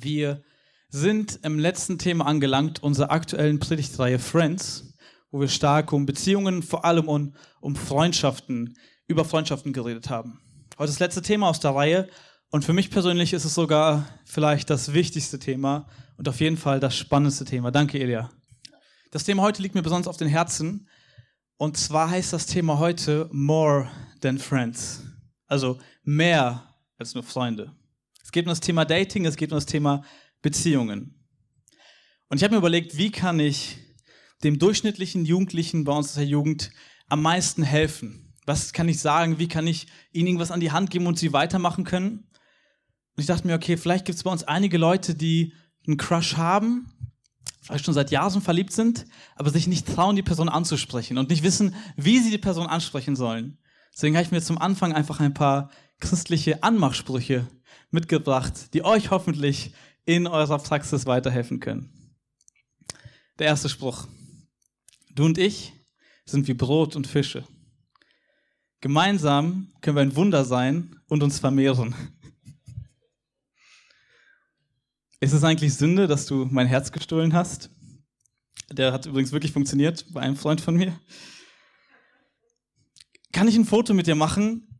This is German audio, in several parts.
Wir sind im letzten Thema angelangt, unserer aktuellen Predigtreihe Friends, wo wir stark um Beziehungen, vor allem um, um Freundschaften, über Freundschaften geredet haben. Heute das letzte Thema aus der Reihe und für mich persönlich ist es sogar vielleicht das wichtigste Thema und auf jeden Fall das spannendste Thema. Danke, Elia. Das Thema heute liegt mir besonders auf den Herzen und zwar heißt das Thema heute More than Friends. Also mehr als nur Freunde. Es geht um das Thema Dating, es geht um das Thema Beziehungen. Und ich habe mir überlegt, wie kann ich dem durchschnittlichen Jugendlichen bei uns aus der Jugend am meisten helfen? Was kann ich sagen? Wie kann ich ihnen irgendwas an die Hand geben und sie weitermachen können? Und ich dachte mir, okay, vielleicht gibt es bei uns einige Leute, die einen Crush haben, vielleicht schon seit Jahren verliebt sind, aber sich nicht trauen, die Person anzusprechen und nicht wissen, wie sie die Person ansprechen sollen. Deswegen habe ich mir zum Anfang einfach ein paar christliche Anmachsprüche mitgebracht, die euch hoffentlich in eurer Praxis weiterhelfen können. Der erste Spruch. Du und ich sind wie Brot und Fische. Gemeinsam können wir ein Wunder sein und uns vermehren. Ist es eigentlich Sünde, dass du mein Herz gestohlen hast? Der hat übrigens wirklich funktioniert bei einem Freund von mir. Kann ich ein Foto mit dir machen?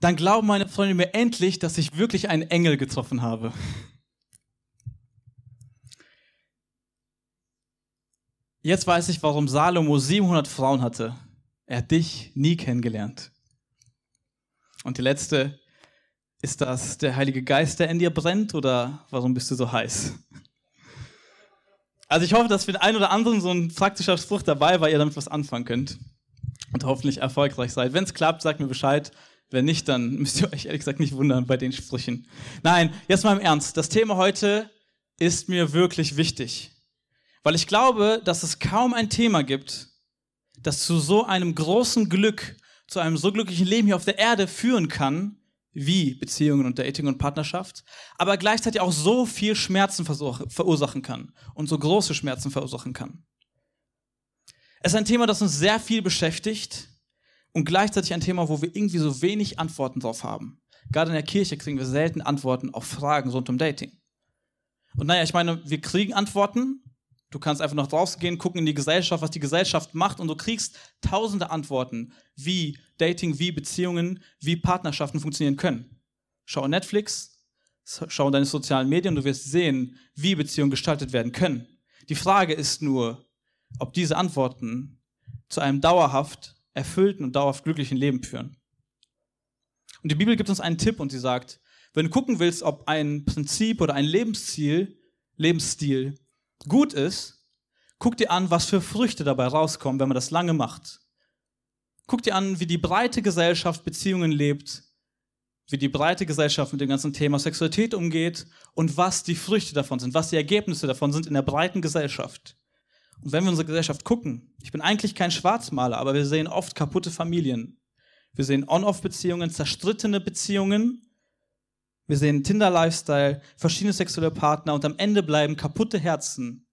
Dann glauben meine Freunde mir endlich, dass ich wirklich einen Engel getroffen habe. Jetzt weiß ich, warum Salomo 700 Frauen hatte. Er hat dich nie kennengelernt. Und die letzte, ist das der Heilige Geist, der in dir brennt oder warum bist du so heiß? Also ich hoffe, dass für den einen oder anderen so ein praktischer Spruch dabei war, ihr damit was anfangen könnt und hoffentlich erfolgreich seid. Wenn es klappt, sagt mir Bescheid. Wenn nicht, dann müsst ihr euch ehrlich gesagt nicht wundern bei den Sprüchen. Nein, jetzt mal im Ernst. Das Thema heute ist mir wirklich wichtig. Weil ich glaube, dass es kaum ein Thema gibt, das zu so einem großen Glück, zu einem so glücklichen Leben hier auf der Erde führen kann, wie Beziehungen und Dating und Partnerschaft, aber gleichzeitig auch so viel Schmerzen verursachen kann und so große Schmerzen verursachen kann. Es ist ein Thema, das uns sehr viel beschäftigt und gleichzeitig ein Thema, wo wir irgendwie so wenig Antworten drauf haben. Gerade in der Kirche kriegen wir selten Antworten auf Fragen rund um Dating. Und naja, ich meine, wir kriegen Antworten, Du kannst einfach noch rausgehen, gucken in die Gesellschaft, was die Gesellschaft macht und du kriegst tausende Antworten, wie Dating, wie Beziehungen, wie Partnerschaften funktionieren können. Schau Netflix, schau deine sozialen Medien, du wirst sehen, wie Beziehungen gestaltet werden können. Die Frage ist nur, ob diese Antworten zu einem dauerhaft erfüllten und dauerhaft glücklichen Leben führen. Und die Bibel gibt uns einen Tipp und sie sagt, wenn du gucken willst, ob ein Prinzip oder ein Lebensziel, Lebensstil gut ist, guck dir an, was für Früchte dabei rauskommen, wenn man das lange macht. Guck dir an, wie die breite Gesellschaft Beziehungen lebt, wie die breite Gesellschaft mit dem ganzen Thema Sexualität umgeht und was die Früchte davon sind, was die Ergebnisse davon sind in der breiten Gesellschaft. Und wenn wir unsere Gesellschaft gucken, ich bin eigentlich kein Schwarzmaler, aber wir sehen oft kaputte Familien. Wir sehen On-Off-Beziehungen, zerstrittene Beziehungen. Wir sehen Tinder-Lifestyle, verschiedene sexuelle Partner und am Ende bleiben kaputte Herzen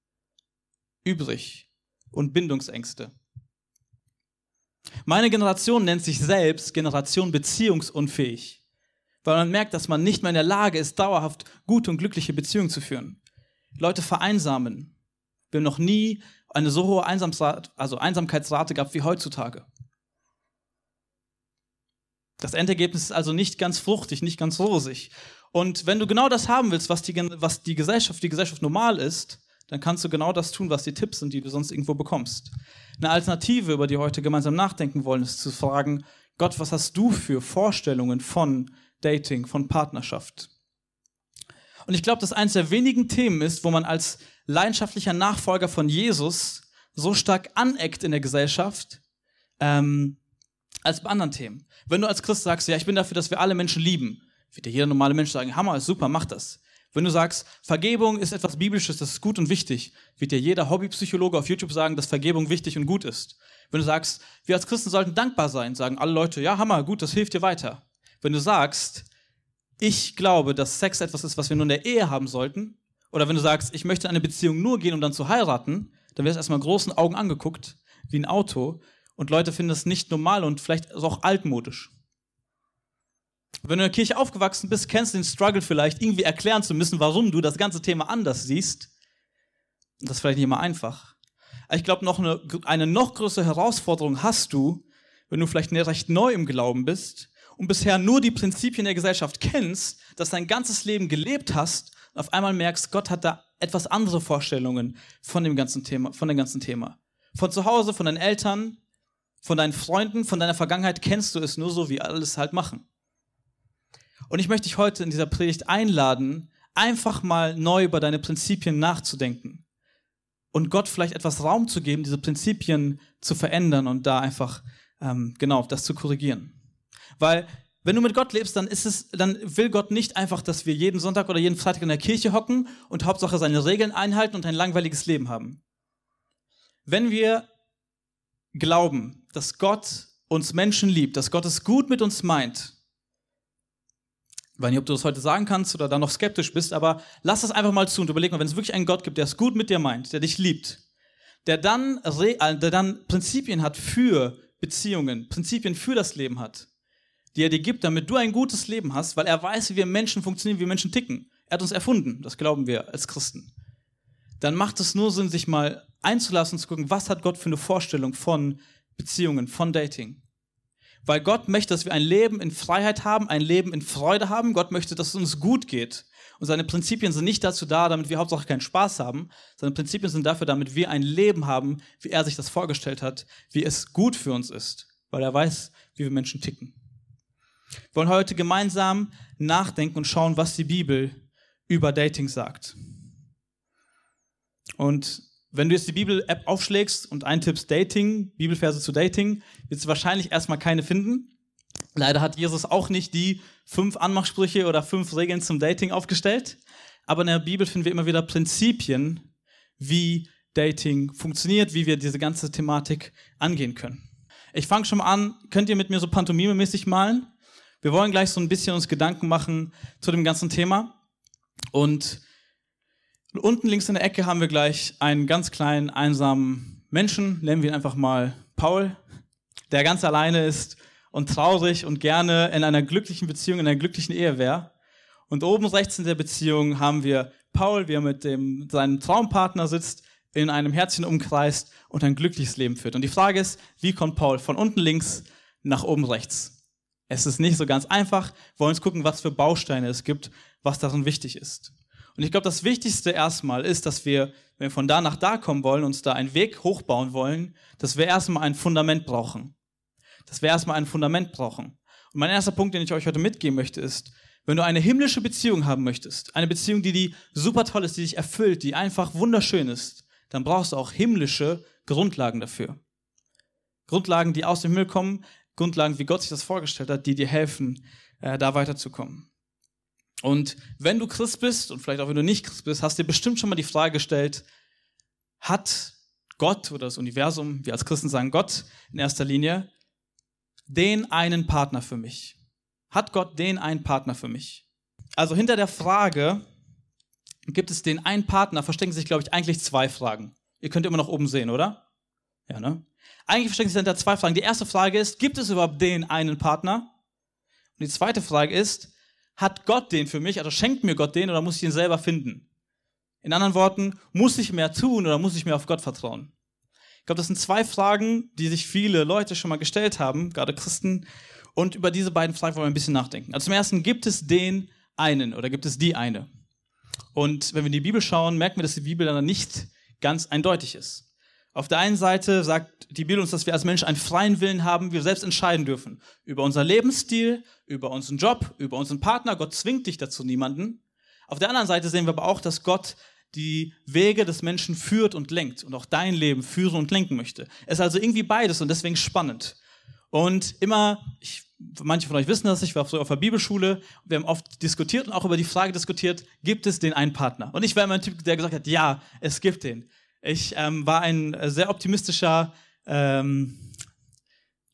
übrig und Bindungsängste. Meine Generation nennt sich selbst Generation beziehungsunfähig, weil man merkt, dass man nicht mehr in der Lage ist, dauerhaft gute und glückliche Beziehungen zu führen. Leute vereinsamen. Wir haben noch nie eine so hohe Einsamsrate, also Einsamkeitsrate gehabt wie heutzutage. Das Endergebnis ist also nicht ganz fruchtig, nicht ganz rosig. Und wenn du genau das haben willst, was die, was die Gesellschaft, die Gesellschaft normal ist, dann kannst du genau das tun, was die Tipps sind, die du sonst irgendwo bekommst. Eine Alternative, über die wir heute gemeinsam nachdenken wollen, ist zu fragen, Gott, was hast du für Vorstellungen von Dating, von Partnerschaft? Und ich glaube, dass eines der wenigen Themen ist, wo man als leidenschaftlicher Nachfolger von Jesus so stark aneckt in der Gesellschaft, ähm, als bei anderen Themen. Wenn du als Christ sagst, ja, ich bin dafür, dass wir alle Menschen lieben, wird dir jeder normale Mensch sagen, Hammer, ist super, mach das. Wenn du sagst, Vergebung ist etwas Biblisches, das ist gut und wichtig, wird dir jeder Hobbypsychologe auf YouTube sagen, dass Vergebung wichtig und gut ist. Wenn du sagst, wir als Christen sollten dankbar sein, sagen alle Leute, ja, Hammer, gut, das hilft dir weiter. Wenn du sagst, ich glaube, dass Sex etwas ist, was wir nur in der Ehe haben sollten, oder wenn du sagst, ich möchte in eine Beziehung nur gehen, um dann zu heiraten, dann wirst du erstmal großen Augen angeguckt, wie ein Auto, und Leute finden das nicht normal und vielleicht auch altmodisch. Wenn du in der Kirche aufgewachsen bist, kennst du den Struggle vielleicht, irgendwie erklären zu müssen, warum du das ganze Thema anders siehst. Das ist vielleicht nicht immer einfach. Ich glaube, noch eine, eine noch größere Herausforderung hast du, wenn du vielleicht recht neu im Glauben bist und bisher nur die Prinzipien der Gesellschaft kennst, dass dein ganzes Leben gelebt hast und auf einmal merkst, Gott hat da etwas andere Vorstellungen von dem ganzen Thema, von dem ganzen Thema. Von zu Hause, von deinen Eltern, von deinen Freunden, von deiner Vergangenheit kennst du es nur so, wie alle es halt machen. Und ich möchte dich heute in dieser Predigt einladen, einfach mal neu über deine Prinzipien nachzudenken und Gott vielleicht etwas Raum zu geben, diese Prinzipien zu verändern und da einfach ähm, genau das zu korrigieren. Weil wenn du mit Gott lebst, dann ist es, dann will Gott nicht einfach, dass wir jeden Sonntag oder jeden Freitag in der Kirche hocken und Hauptsache seine Regeln einhalten und ein langweiliges Leben haben. Wenn wir glauben, dass Gott uns Menschen liebt, dass Gott es gut mit uns meint, ich weiß nicht, ob du das heute sagen kannst oder da noch skeptisch bist, aber lass das einfach mal zu und überleg mal, wenn es wirklich einen Gott gibt, der es gut mit dir meint, der dich liebt, der dann, der dann Prinzipien hat für Beziehungen, Prinzipien für das Leben hat, die er dir gibt, damit du ein gutes Leben hast, weil er weiß, wie wir Menschen funktionieren, wie Menschen ticken. Er hat uns erfunden, das glauben wir als Christen. Dann macht es nur Sinn, sich mal einzulassen und zu gucken, was hat Gott für eine Vorstellung von Beziehungen, von Dating. Weil Gott möchte, dass wir ein Leben in Freiheit haben, ein Leben in Freude haben. Gott möchte, dass es uns gut geht. Und seine Prinzipien sind nicht dazu da, damit wir hauptsächlich keinen Spaß haben. Seine Prinzipien sind dafür, damit wir ein Leben haben, wie er sich das vorgestellt hat, wie es gut für uns ist. Weil er weiß, wie wir Menschen ticken. Wir wollen heute gemeinsam nachdenken und schauen, was die Bibel über Dating sagt. Und wenn du jetzt die Bibel-App aufschlägst und eintippst Dating, Bibelverse zu Dating, wirst du wahrscheinlich erstmal keine finden. Leider hat Jesus auch nicht die fünf Anmachsprüche oder fünf Regeln zum Dating aufgestellt. Aber in der Bibel finden wir immer wieder Prinzipien, wie Dating funktioniert, wie wir diese ganze Thematik angehen können. Ich fange schon mal an. Könnt ihr mit mir so pantomime-mäßig malen? Wir wollen gleich so ein bisschen uns Gedanken machen zu dem ganzen Thema. Und unten links in der Ecke haben wir gleich einen ganz kleinen, einsamen Menschen, nennen wir ihn einfach mal Paul, der ganz alleine ist und traurig und gerne in einer glücklichen Beziehung, in einer glücklichen Ehe wäre. Und oben rechts in der Beziehung haben wir Paul, wie er mit dem, seinem Traumpartner sitzt, in einem Herzchen umkreist und ein glückliches Leben führt. Und die Frage ist, wie kommt Paul von unten links nach oben rechts? Es ist nicht so ganz einfach. Wir wollen uns gucken, was für Bausteine es gibt, was darin wichtig ist. Und ich glaube, das Wichtigste erstmal ist, dass wir, wenn wir von da nach da kommen wollen, uns da einen Weg hochbauen wollen, dass wir erstmal ein Fundament brauchen. Dass wir erstmal ein Fundament brauchen. Und mein erster Punkt, den ich euch heute mitgeben möchte, ist, wenn du eine himmlische Beziehung haben möchtest, eine Beziehung, die, die super toll ist, die dich erfüllt, die einfach wunderschön ist, dann brauchst du auch himmlische Grundlagen dafür. Grundlagen, die aus dem Himmel kommen, Grundlagen, wie Gott sich das vorgestellt hat, die dir helfen, äh, da weiterzukommen. Und wenn du Christ bist und vielleicht auch wenn du nicht Christ bist, hast du dir bestimmt schon mal die Frage gestellt, hat Gott oder das Universum, wir als Christen sagen Gott in erster Linie, den einen Partner für mich? Hat Gott den einen Partner für mich? Also hinter der Frage, gibt es den einen Partner, verstecken sich, glaube ich, eigentlich zwei Fragen. Ihr könnt immer noch oben sehen, oder? Ja, ne? Eigentlich verstecken sich dahinter zwei Fragen. Die erste Frage ist, gibt es überhaupt den einen Partner? Und die zweite Frage ist, hat Gott den für mich, also schenkt mir Gott den oder muss ich ihn selber finden? In anderen Worten, muss ich mehr tun oder muss ich mehr auf Gott vertrauen? Ich glaube, das sind zwei Fragen, die sich viele Leute schon mal gestellt haben, gerade Christen. Und über diese beiden Fragen wollen wir ein bisschen nachdenken. Also zum ersten, gibt es den einen oder gibt es die eine? Und wenn wir in die Bibel schauen, merken wir, dass die Bibel dann nicht ganz eindeutig ist. Auf der einen Seite sagt die Bibel uns, dass wir als Mensch einen freien Willen haben, wir selbst entscheiden dürfen. Über unser Lebensstil, über unseren Job, über unseren Partner. Gott zwingt dich dazu niemanden. Auf der anderen Seite sehen wir aber auch, dass Gott die Wege des Menschen führt und lenkt und auch dein Leben führen und lenken möchte. Es ist also irgendwie beides und deswegen spannend. Und immer, ich, manche von euch wissen das, ich war früher auf der Bibelschule, wir haben oft diskutiert und auch über die Frage diskutiert, gibt es den einen Partner? Und ich war immer ein Typ, der gesagt hat, ja, es gibt den. Ich ähm, war ein äh, sehr optimistischer ähm,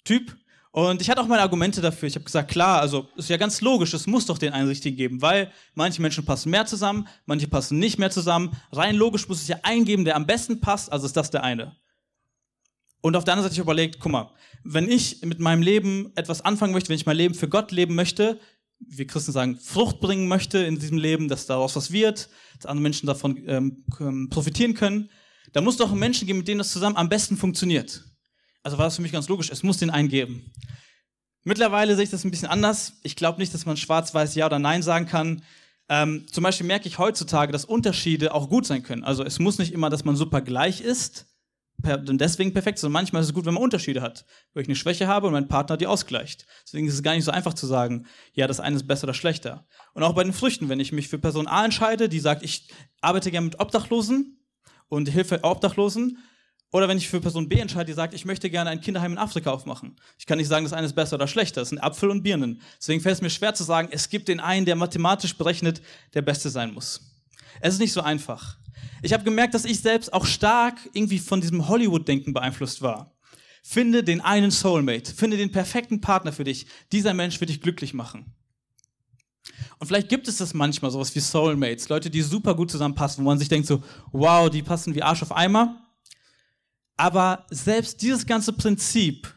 Typ und ich hatte auch meine Argumente dafür. Ich habe gesagt, klar, also ist ja ganz logisch, es muss doch den Einsichtigen geben, weil manche Menschen passen mehr zusammen, manche passen nicht mehr zusammen. Rein logisch muss es ja eingeben, der am besten passt, also ist das der eine. Und auf der anderen Seite ich überlegt, guck mal, wenn ich mit meinem Leben etwas anfangen möchte, wenn ich mein Leben für Gott leben möchte, wir Christen sagen, Frucht bringen möchte in diesem Leben, dass daraus was wird, dass andere Menschen davon ähm, ähm profitieren können, da muss doch Menschen geben, mit denen das zusammen am besten funktioniert. Also war das für mich ganz logisch, es muss den einen geben. Mittlerweile sehe ich das ein bisschen anders. Ich glaube nicht, dass man schwarz-weiß Ja oder Nein sagen kann. Ähm, zum Beispiel merke ich heutzutage, dass Unterschiede auch gut sein können. Also es muss nicht immer, dass man super gleich ist und deswegen perfekt, sondern manchmal ist es gut, wenn man Unterschiede hat, wo ich eine Schwäche habe und mein Partner die ausgleicht. Deswegen ist es gar nicht so einfach zu sagen, ja, das eine ist besser oder schlechter. Und auch bei den Früchten, wenn ich mich für Person A entscheide, die sagt, ich arbeite gerne mit Obdachlosen und hilfe Obdachlosen, oder wenn ich für Person B entscheide, die sagt, ich möchte gerne ein Kinderheim in Afrika aufmachen. Ich kann nicht sagen, das eine ist besser oder schlechter. Das sind Apfel und Birnen. Deswegen fällt es mir schwer zu sagen, es gibt den einen, der mathematisch berechnet der Beste sein muss. Es ist nicht so einfach. Ich habe gemerkt, dass ich selbst auch stark irgendwie von diesem Hollywood-Denken beeinflusst war. Finde den einen Soulmate, finde den perfekten Partner für dich. Dieser Mensch wird dich glücklich machen. Und vielleicht gibt es das manchmal, sowas wie Soulmates, Leute, die super gut zusammenpassen, wo man sich denkt so, wow, die passen wie Arsch auf Eimer. Aber selbst dieses ganze Prinzip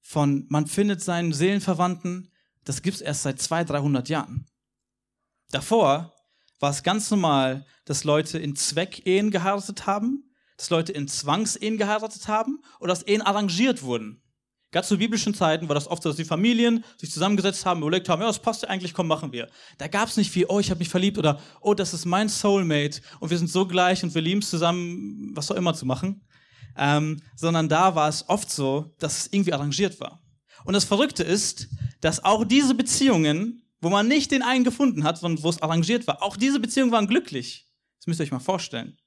von man findet seinen Seelenverwandten, das gibt es erst seit 200, 300 Jahren. Davor war es ganz normal, dass Leute in Zweckehen geheiratet haben, dass Leute in Zwangsehen geheiratet haben oder dass Ehen arrangiert wurden. Gerade zu biblischen Zeiten war das oft so, dass die Familien sich zusammengesetzt haben, überlegt haben, ja, das passt ja eigentlich, komm, machen wir. Da gab es nicht viel, oh, ich habe mich verliebt oder oh, das ist mein Soulmate und wir sind so gleich und wir lieben es zusammen, was auch immer zu machen ähm, sondern da war es oft so, dass es irgendwie arrangiert war. Und das Verrückte ist, dass auch diese Beziehungen, wo man nicht den einen gefunden hat, sondern wo es arrangiert war, auch diese Beziehungen waren glücklich. Das müsst ihr euch mal vorstellen.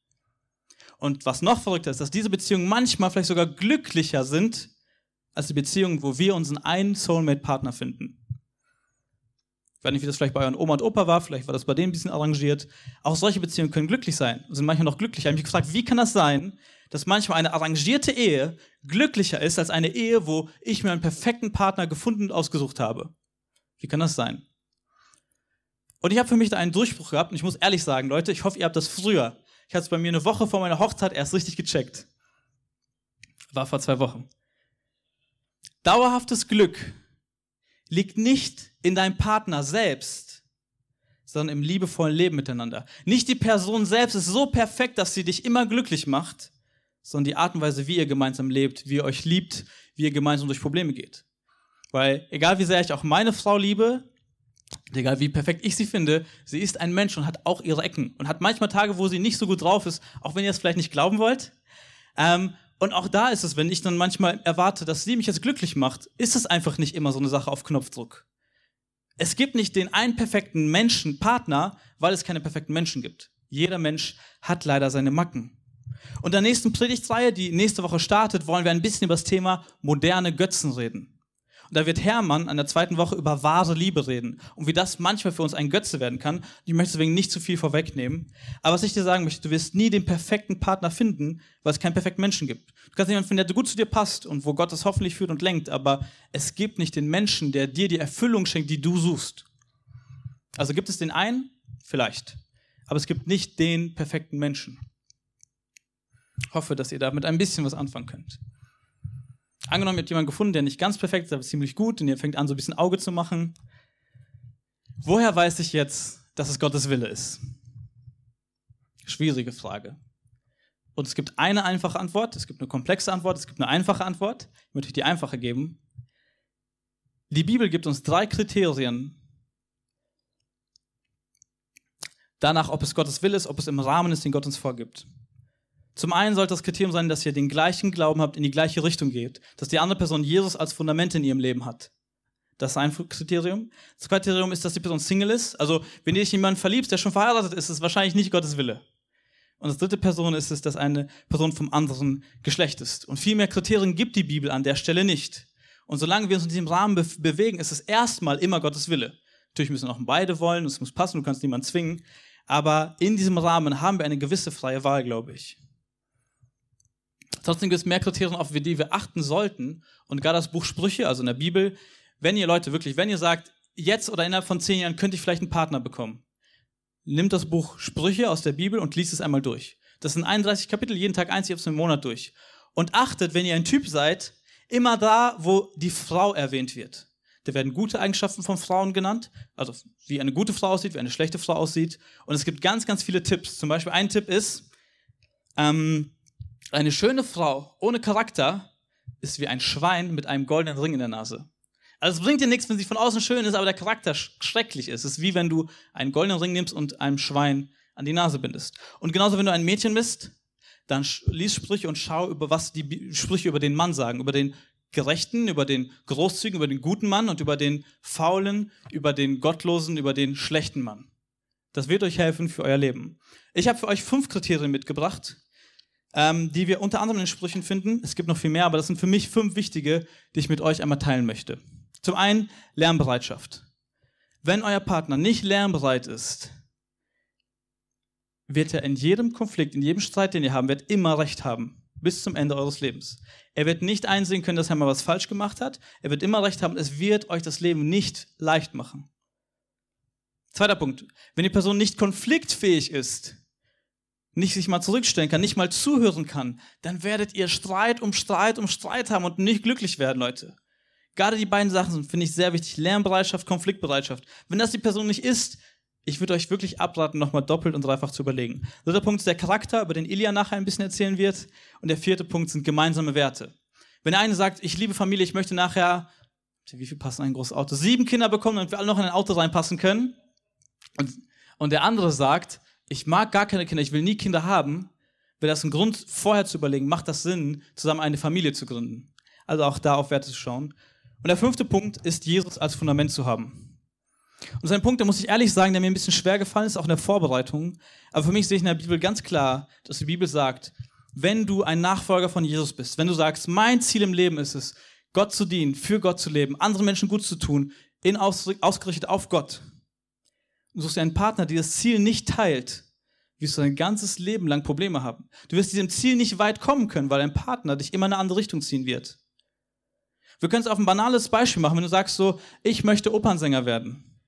Und was noch verrückter ist, dass diese Beziehungen manchmal vielleicht sogar glücklicher sind als die Beziehungen, wo wir unseren einen Soulmate-Partner finden. Ich weiß nicht, wie das vielleicht bei euren Oma und Opa war, vielleicht war das bei denen ein bisschen arrangiert. Auch solche Beziehungen können glücklich sein sind manchmal noch glücklicher. Ich habe mich gefragt, wie kann das sein, dass manchmal eine arrangierte Ehe glücklicher ist als eine Ehe, wo ich mir einen perfekten Partner gefunden und ausgesucht habe. Wie kann das sein? Und ich habe für mich da einen Durchbruch gehabt und ich muss ehrlich sagen, Leute, ich hoffe, ihr habt das früher. Ich hatte es bei mir eine Woche vor meiner Hochzeit erst richtig gecheckt. War vor zwei Wochen. Dauerhaftes Glück liegt nicht in deinem Partner selbst, sondern im liebevollen Leben miteinander. Nicht die Person selbst ist so perfekt, dass sie dich immer glücklich macht, sondern die Art und Weise, wie ihr gemeinsam lebt, wie ihr euch liebt, wie ihr gemeinsam durch Probleme geht. Weil egal wie sehr ich auch meine Frau liebe, egal wie perfekt ich sie finde, sie ist ein Mensch und hat auch ihre Ecken und hat manchmal Tage, wo sie nicht so gut drauf ist, auch wenn ihr es vielleicht nicht glauben wollt. Ähm, und auch da ist es, wenn ich dann manchmal erwarte, dass sie mich jetzt glücklich macht, ist es einfach nicht immer so eine Sache auf Knopfdruck. Es gibt nicht den einen perfekten Menschen, Partner, weil es keine perfekten Menschen gibt. Jeder Mensch hat leider seine Macken. Und der nächsten Predigtreihe, die nächste Woche startet, wollen wir ein bisschen über das Thema moderne Götzen reden. Und da wird Hermann an der zweiten Woche über wahre Liebe reden und wie das manchmal für uns ein Götze werden kann. Ich möchte deswegen nicht zu viel vorwegnehmen. Aber was ich dir sagen möchte, du wirst nie den perfekten Partner finden, weil es keinen perfekten Menschen gibt. Du kannst jemanden finden, der gut zu dir passt und wo Gott es hoffentlich führt und lenkt, aber es gibt nicht den Menschen, der dir die Erfüllung schenkt, die du suchst. Also gibt es den einen? Vielleicht. Aber es gibt nicht den perfekten Menschen hoffe, dass ihr damit ein bisschen was anfangen könnt. Angenommen, ihr habt jemanden gefunden, der nicht ganz perfekt ist, aber ziemlich gut und ihr fängt an, so ein bisschen Auge zu machen. Woher weiß ich jetzt, dass es Gottes Wille ist? Schwierige Frage. Und es gibt eine einfache Antwort, es gibt eine komplexe Antwort, es gibt eine einfache Antwort. Ich möchte euch die einfache geben. Die Bibel gibt uns drei Kriterien danach, ob es Gottes Wille ist, ob es im Rahmen ist, den Gott uns vorgibt. Zum einen sollte das Kriterium sein, dass ihr den gleichen Glauben habt, in die gleiche Richtung geht, dass die andere Person Jesus als Fundament in ihrem Leben hat. Das ist ein Kriterium. Das Kriterium ist, dass die Person Single ist. Also, wenn ihr dich in jemanden verliebst, der schon verheiratet ist, ist es wahrscheinlich nicht Gottes Wille. Und das dritte Person ist es, dass eine Person vom anderen Geschlecht ist. Und viel mehr Kriterien gibt die Bibel an der Stelle nicht. Und solange wir uns in diesem Rahmen be bewegen, ist es erstmal immer Gottes Wille. Natürlich müssen auch beide wollen, es muss passen, du kannst niemanden zwingen. Aber in diesem Rahmen haben wir eine gewisse freie Wahl, glaube ich. Trotzdem gibt es mehr Kriterien, auf die wir achten sollten. Und gerade das Buch Sprüche, also in der Bibel, wenn ihr Leute wirklich, wenn ihr sagt, jetzt oder innerhalb von zehn Jahren könnte ich vielleicht einen Partner bekommen, nimmt das Buch Sprüche aus der Bibel und liest es einmal durch. Das sind 31 Kapitel, jeden Tag eins, ihr habt es im Monat durch. Und achtet, wenn ihr ein Typ seid, immer da, wo die Frau erwähnt wird. Da werden gute Eigenschaften von Frauen genannt, also wie eine gute Frau aussieht, wie eine schlechte Frau aussieht. Und es gibt ganz, ganz viele Tipps. Zum Beispiel ein Tipp ist, ähm, eine schöne Frau ohne Charakter ist wie ein Schwein mit einem goldenen Ring in der Nase. Also es bringt dir nichts, wenn sie von außen schön ist, aber der Charakter schrecklich ist. Es ist wie wenn du einen goldenen Ring nimmst und einem Schwein an die Nase bindest. Und genauso, wenn du ein Mädchen bist, dann lies Sprüche und schau, über was die Sprüche über den Mann sagen, über den Gerechten, über den Großzügigen, über den guten Mann und über den Faulen, über den Gottlosen, über den schlechten Mann. Das wird euch helfen für euer Leben. Ich habe für euch fünf Kriterien mitgebracht, ähm, die wir unter anderem in Sprüchen finden. Es gibt noch viel mehr, aber das sind für mich fünf wichtige, die ich mit euch einmal teilen möchte. Zum einen Lernbereitschaft. Wenn euer Partner nicht lernbereit ist, wird er in jedem Konflikt, in jedem Streit, den ihr haben werdet, immer Recht haben. Bis zum Ende eures Lebens. Er wird nicht einsehen können, dass er mal was falsch gemacht hat. Er wird immer Recht haben. Es wird euch das Leben nicht leicht machen. Zweiter Punkt. Wenn die Person nicht konfliktfähig ist, nicht sich mal zurückstellen kann, nicht mal zuhören kann, dann werdet ihr Streit um Streit um Streit haben und nicht glücklich werden, Leute. Gerade die beiden Sachen sind, finde ich, sehr wichtig. Lernbereitschaft, Konfliktbereitschaft. Wenn das die Person nicht ist, ich würde euch wirklich abraten, nochmal doppelt und dreifach zu überlegen. Dritter Punkt ist der Charakter, über den Ilya nachher ein bisschen erzählen wird. Und der vierte Punkt sind gemeinsame Werte. Wenn der eine sagt, ich liebe Familie, ich möchte nachher, wie viel passen ein großes Auto? Sieben Kinder bekommen, damit wir alle noch in ein Auto reinpassen können. Und, und der andere sagt, ich mag gar keine Kinder, ich will nie Kinder haben, wäre das ein Grund, vorher zu überlegen, macht das Sinn, zusammen eine Familie zu gründen. Also auch da auf Werte zu schauen. Und der fünfte Punkt ist, Jesus als Fundament zu haben. Und sein Punkt, da muss ich ehrlich sagen, der mir ein bisschen schwer gefallen ist, auch in der Vorbereitung. Aber für mich sehe ich in der Bibel ganz klar, dass die Bibel sagt, wenn du ein Nachfolger von Jesus bist, wenn du sagst, mein Ziel im Leben ist es, Gott zu dienen, für Gott zu leben, anderen Menschen gut zu tun, in ausgerichtet auf Gott. Du suchst dir einen Partner, der das Ziel nicht teilt, wirst du dein ganzes Leben lang Probleme haben. Du wirst diesem Ziel nicht weit kommen können, weil dein Partner dich immer in eine andere Richtung ziehen wird. Wir können es auf ein banales Beispiel machen, wenn du sagst so, ich möchte Opernsänger werden.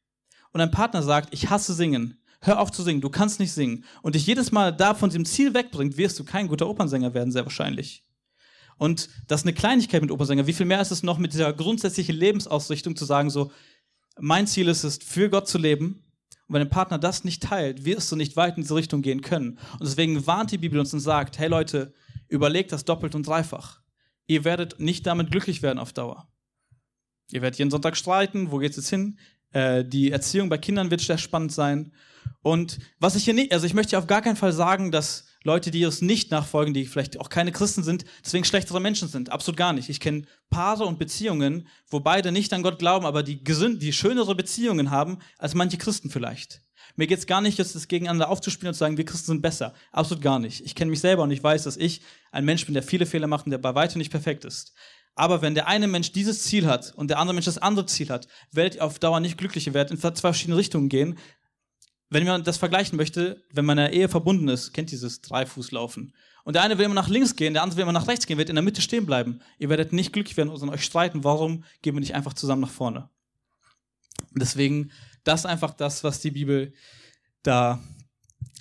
Und dein Partner sagt, ich hasse singen. Hör auf zu singen, du kannst nicht singen. Und dich jedes Mal da von diesem Ziel wegbringt, wirst du kein guter Opernsänger werden, sehr wahrscheinlich. Und das ist eine Kleinigkeit mit Opernsänger. Wie viel mehr ist es noch mit dieser grundsätzlichen Lebensausrichtung zu sagen, so, mein Ziel ist es, für Gott zu leben. Und wenn dein Partner das nicht teilt, wirst du nicht weit in diese Richtung gehen können. Und deswegen warnt die Bibel uns und sagt, hey Leute, überlegt das doppelt und dreifach. Ihr werdet nicht damit glücklich werden auf Dauer. Ihr werdet jeden Sonntag streiten, wo geht's jetzt hin? Äh, die Erziehung bei Kindern wird sehr spannend sein. Und was ich hier nicht, also ich möchte auf gar keinen Fall sagen, dass Leute, die Jesus nicht nachfolgen, die vielleicht auch keine Christen sind, deswegen schlechtere Menschen sind. Absolut gar nicht. Ich kenne Paare und Beziehungen, wo beide nicht an Gott glauben, aber die gesund, die schönere Beziehungen haben als manche Christen vielleicht. Mir geht es gar nicht, jetzt das gegeneinander aufzuspielen und zu sagen, wir Christen sind besser. Absolut gar nicht. Ich kenne mich selber und ich weiß, dass ich ein Mensch bin, der viele Fehler macht und der bei weitem nicht perfekt ist. Aber wenn der eine Mensch dieses Ziel hat und der andere Mensch das andere Ziel hat, werdet ihr auf Dauer nicht glücklicher werden, in zwei verschiedene Richtungen gehen. Wenn man das vergleichen möchte, wenn man in einer Ehe verbunden ist, kennt dieses Dreifußlaufen. Und der eine will immer nach links gehen, der andere will immer nach rechts gehen, wird in der Mitte stehen bleiben. Ihr werdet nicht glücklich werden, sondern euch streiten, warum gehen wir nicht einfach zusammen nach vorne. Deswegen das ist einfach das, was die Bibel da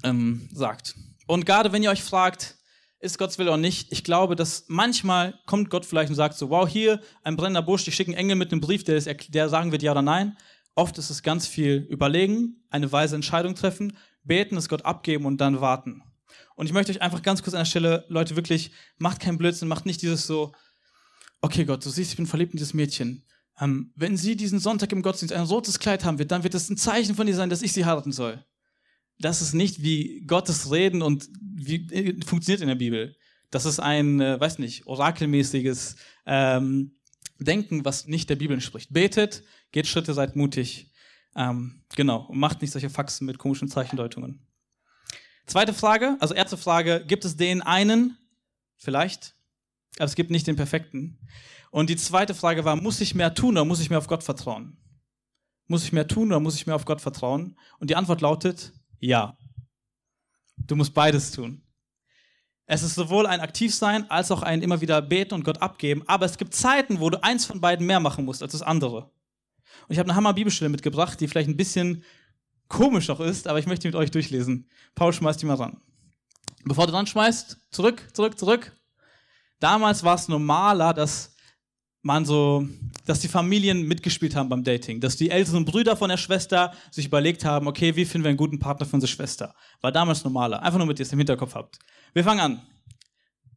ähm, sagt. Und gerade wenn ihr euch fragt, ist Gottes Wille oder nicht, ich glaube, dass manchmal kommt Gott vielleicht und sagt so, wow, hier ein brennender Busch, ich schicke einen Engel mit einem Brief, der, der sagen wird ja oder nein. Oft ist es ganz viel überlegen, eine weise Entscheidung treffen, beten, es Gott abgeben und dann warten. Und ich möchte euch einfach ganz kurz an der Stelle, Leute, wirklich, macht keinen Blödsinn, macht nicht dieses so, okay Gott, du siehst, ich bin verliebt in dieses Mädchen. Ähm, wenn sie diesen Sonntag im Gottesdienst ein rotes Kleid haben wird, dann wird es ein Zeichen von ihr sein, dass ich sie heiraten soll. Das ist nicht wie Gottes Reden und wie äh, funktioniert in der Bibel. Das ist ein, äh, weiß nicht, orakelmäßiges ähm, Denken, was nicht der Bibel entspricht. Betet, geht Schritte, seid mutig. Ähm, genau, und macht nicht solche Faxen mit komischen Zeichendeutungen. Zweite Frage, also erste Frage, gibt es den einen? Vielleicht, aber es gibt nicht den perfekten. Und die zweite Frage war, muss ich mehr tun oder muss ich mehr auf Gott vertrauen? Muss ich mehr tun oder muss ich mehr auf Gott vertrauen? Und die Antwort lautet, ja. Du musst beides tun. Es ist sowohl ein Aktivsein als auch ein immer wieder beten und Gott abgeben, aber es gibt Zeiten, wo du eins von beiden mehr machen musst als das andere. Und ich habe eine Hammer Bibelstelle mitgebracht, die vielleicht ein bisschen komisch noch ist, aber ich möchte mit euch durchlesen. Paul schmeißt die mal ran. Bevor du dran schmeißt, zurück, zurück, zurück. Damals war es normaler, dass man so, dass die Familien mitgespielt haben beim Dating, dass die älteren Brüder von der Schwester sich überlegt haben, okay, wie finden wir einen guten Partner für unsere Schwester? War damals normaler. Einfach nur, damit ihr es im Hinterkopf habt. Wir fangen an.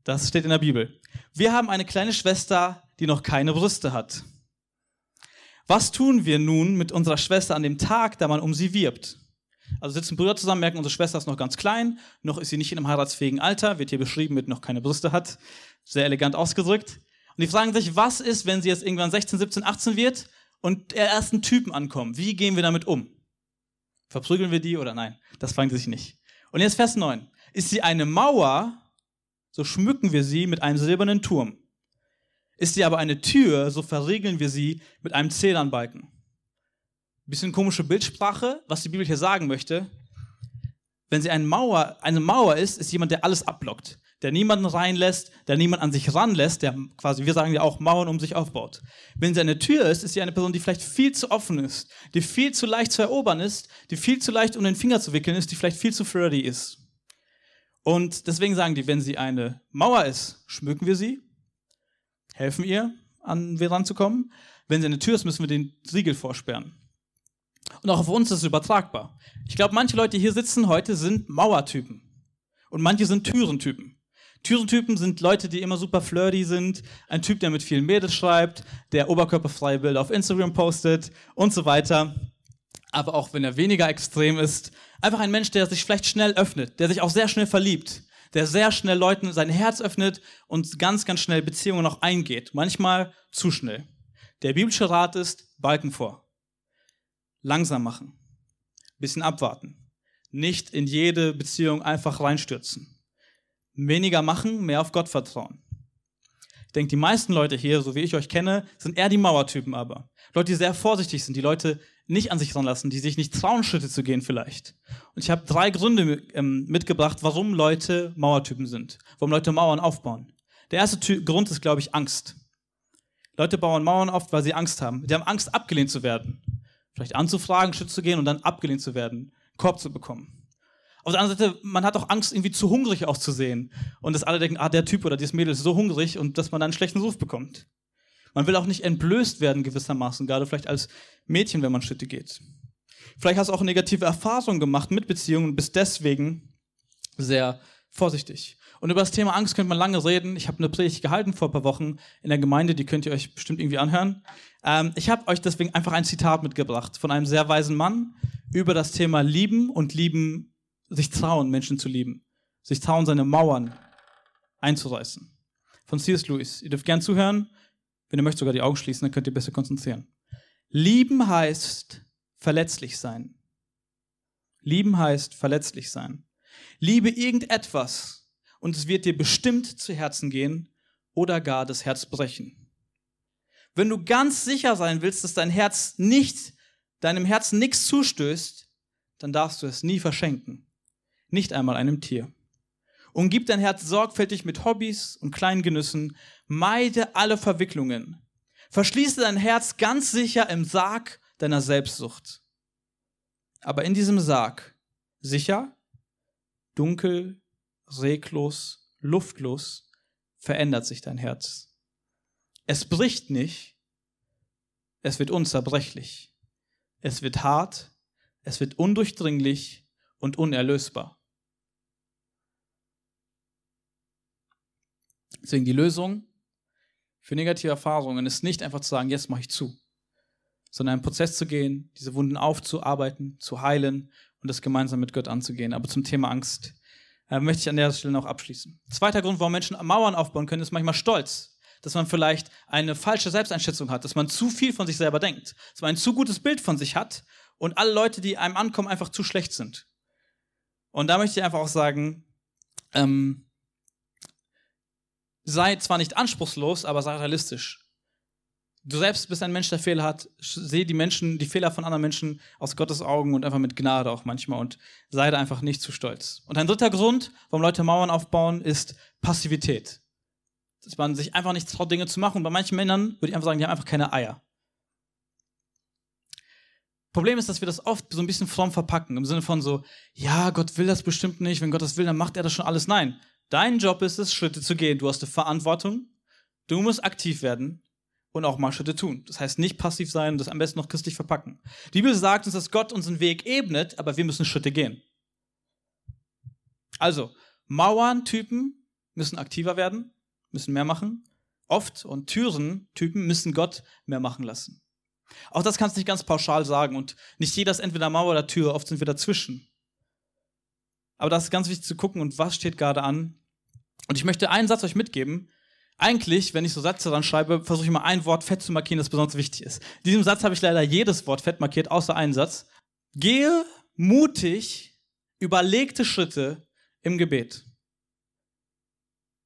Das steht in der Bibel. Wir haben eine kleine Schwester, die noch keine Brüste hat. Was tun wir nun mit unserer Schwester an dem Tag, da man um sie wirbt? Also sitzen Brüder zusammen, merken, unsere Schwester ist noch ganz klein, noch ist sie nicht in einem heiratsfähigen Alter, wird hier beschrieben mit noch keine Brüste hat. Sehr elegant ausgedrückt. Und die fragen sich, was ist, wenn sie jetzt irgendwann 16, 17, 18 wird und der ersten Typen ankommen? Wie gehen wir damit um? Verprügeln wir die oder nein? Das fragen sie sich nicht. Und jetzt Vers 9. Ist sie eine Mauer, so schmücken wir sie mit einem silbernen Turm. Ist sie aber eine Tür, so verriegeln wir sie mit einem Zedernbalken. Bisschen komische Bildsprache, was die Bibel hier sagen möchte. Wenn sie eine Mauer, eine Mauer ist, ist jemand, der alles abblockt der niemanden reinlässt, der niemand an sich ranlässt, der quasi, wir sagen ja auch, Mauern um sich aufbaut. Wenn sie eine Tür ist, ist sie eine Person, die vielleicht viel zu offen ist, die viel zu leicht zu erobern ist, die viel zu leicht um den Finger zu wickeln ist, die vielleicht viel zu flirty ist. Und deswegen sagen die, wenn sie eine Mauer ist, schmücken wir sie, helfen ihr, an wir ranzukommen. Wenn sie eine Tür ist, müssen wir den Riegel vorsperren. Und auch auf uns ist es übertragbar. Ich glaube, manche Leute, die hier sitzen heute, sind Mauertypen. Und manche sind Türentypen. Türentypen sind Leute, die immer super flirty sind. Ein Typ, der mit vielen Mädels schreibt, der oberkörperfreie Bilder auf Instagram postet und so weiter. Aber auch wenn er weniger extrem ist, einfach ein Mensch, der sich vielleicht schnell öffnet, der sich auch sehr schnell verliebt, der sehr schnell Leuten sein Herz öffnet und ganz, ganz schnell Beziehungen auch eingeht. Manchmal zu schnell. Der biblische Rat ist, Balken vor. Langsam machen. Bisschen abwarten. Nicht in jede Beziehung einfach reinstürzen weniger machen, mehr auf Gott vertrauen. Ich denke, die meisten Leute hier, so wie ich euch kenne, sind eher die Mauertypen aber. Leute, die sehr vorsichtig sind, die Leute nicht an sich ranlassen, die sich nicht trauen, Schritte zu gehen vielleicht. Und ich habe drei Gründe ähm, mitgebracht, warum Leute Mauertypen sind, warum Leute Mauern aufbauen. Der erste Ty Grund ist, glaube ich, Angst. Leute bauen Mauern auf, weil sie Angst haben. Die haben Angst, abgelehnt zu werden. Vielleicht anzufragen, Schritt zu gehen und dann abgelehnt zu werden, Korb zu bekommen. Auf der anderen Seite, man hat auch Angst, irgendwie zu hungrig auszusehen. Und dass alle denken, ah, der Typ oder dieses Mädel ist so hungrig und dass man dann einen schlechten Ruf bekommt. Man will auch nicht entblößt werden gewissermaßen, gerade vielleicht als Mädchen, wenn man Schritte geht. Vielleicht hast du auch negative Erfahrungen gemacht mit Beziehungen und bist deswegen sehr vorsichtig. Und über das Thema Angst könnte man lange reden. Ich habe eine Predigt gehalten vor ein paar Wochen in der Gemeinde, die könnt ihr euch bestimmt irgendwie anhören. Ähm, ich habe euch deswegen einfach ein Zitat mitgebracht von einem sehr weisen Mann über das Thema Lieben und Lieben sich trauen, Menschen zu lieben. Sich trauen, seine Mauern einzureißen. Von C.S. Lewis. Ihr dürft gern zuhören. Wenn ihr möchtet, sogar die Augen schließen, dann könnt ihr besser konzentrieren. Lieben heißt verletzlich sein. Lieben heißt verletzlich sein. Liebe irgendetwas und es wird dir bestimmt zu Herzen gehen oder gar das Herz brechen. Wenn du ganz sicher sein willst, dass dein Herz nicht, deinem Herzen nichts zustößt, dann darfst du es nie verschenken nicht einmal einem Tier. Umgib dein Herz sorgfältig mit Hobbys und kleinen Genüssen, meide alle Verwicklungen. Verschließe dein Herz ganz sicher im Sarg deiner Selbstsucht. Aber in diesem Sarg, sicher, dunkel, reglos, luftlos, verändert sich dein Herz. Es bricht nicht, es wird unzerbrechlich. Es wird hart, es wird undurchdringlich und unerlösbar. Deswegen die Lösung für negative Erfahrungen ist nicht einfach zu sagen, jetzt mache ich zu, sondern einen Prozess zu gehen, diese Wunden aufzuarbeiten, zu heilen und das gemeinsam mit Gott anzugehen. Aber zum Thema Angst äh, möchte ich an der Stelle noch abschließen. Zweiter Grund, warum Menschen Mauern aufbauen können, ist manchmal Stolz. Dass man vielleicht eine falsche Selbsteinschätzung hat, dass man zu viel von sich selber denkt, dass man ein zu gutes Bild von sich hat und alle Leute, die einem ankommen, einfach zu schlecht sind. Und da möchte ich einfach auch sagen, ähm, sei zwar nicht anspruchslos, aber sei realistisch. Du selbst bist ein Mensch, der Fehler hat. Seh die Menschen, die Fehler von anderen Menschen aus Gottes Augen und einfach mit Gnade auch manchmal und sei da einfach nicht zu stolz. Und ein dritter Grund, warum Leute Mauern aufbauen, ist Passivität. Dass man sich einfach nicht traut, Dinge zu machen. Und bei manchen Männern würde ich einfach sagen, die haben einfach keine Eier. Problem ist, dass wir das oft so ein bisschen fromm verpacken, im Sinne von so, ja, Gott will das bestimmt nicht, wenn Gott das will, dann macht er das schon alles. Nein, Dein Job ist es, Schritte zu gehen. Du hast eine Verantwortung. Du musst aktiv werden. und auch mal Schritte tun. Das heißt, nicht passiv sein und das am besten noch christlich verpacken. Die Bibel sagt uns, dass Gott unseren Weg ebnet, aber wir müssen Schritte gehen. Also, Mauern-Typen müssen aktiver werden, müssen mehr machen. Oft und Türen-Typen müssen Gott mehr machen lassen. Auch das kannst du nicht ganz pauschal sagen und nicht jeder ist entweder Mauer oder Tür, oft sind wir dazwischen. Aber das ist ganz wichtig zu gucken und was steht gerade an. Und ich möchte einen Satz euch mitgeben. Eigentlich, wenn ich so Sätze dran schreibe, versuche ich mal ein Wort fett zu markieren, das besonders wichtig ist. In diesem Satz habe ich leider jedes Wort fett markiert, außer einen Satz. Gehe mutig überlegte Schritte im Gebet.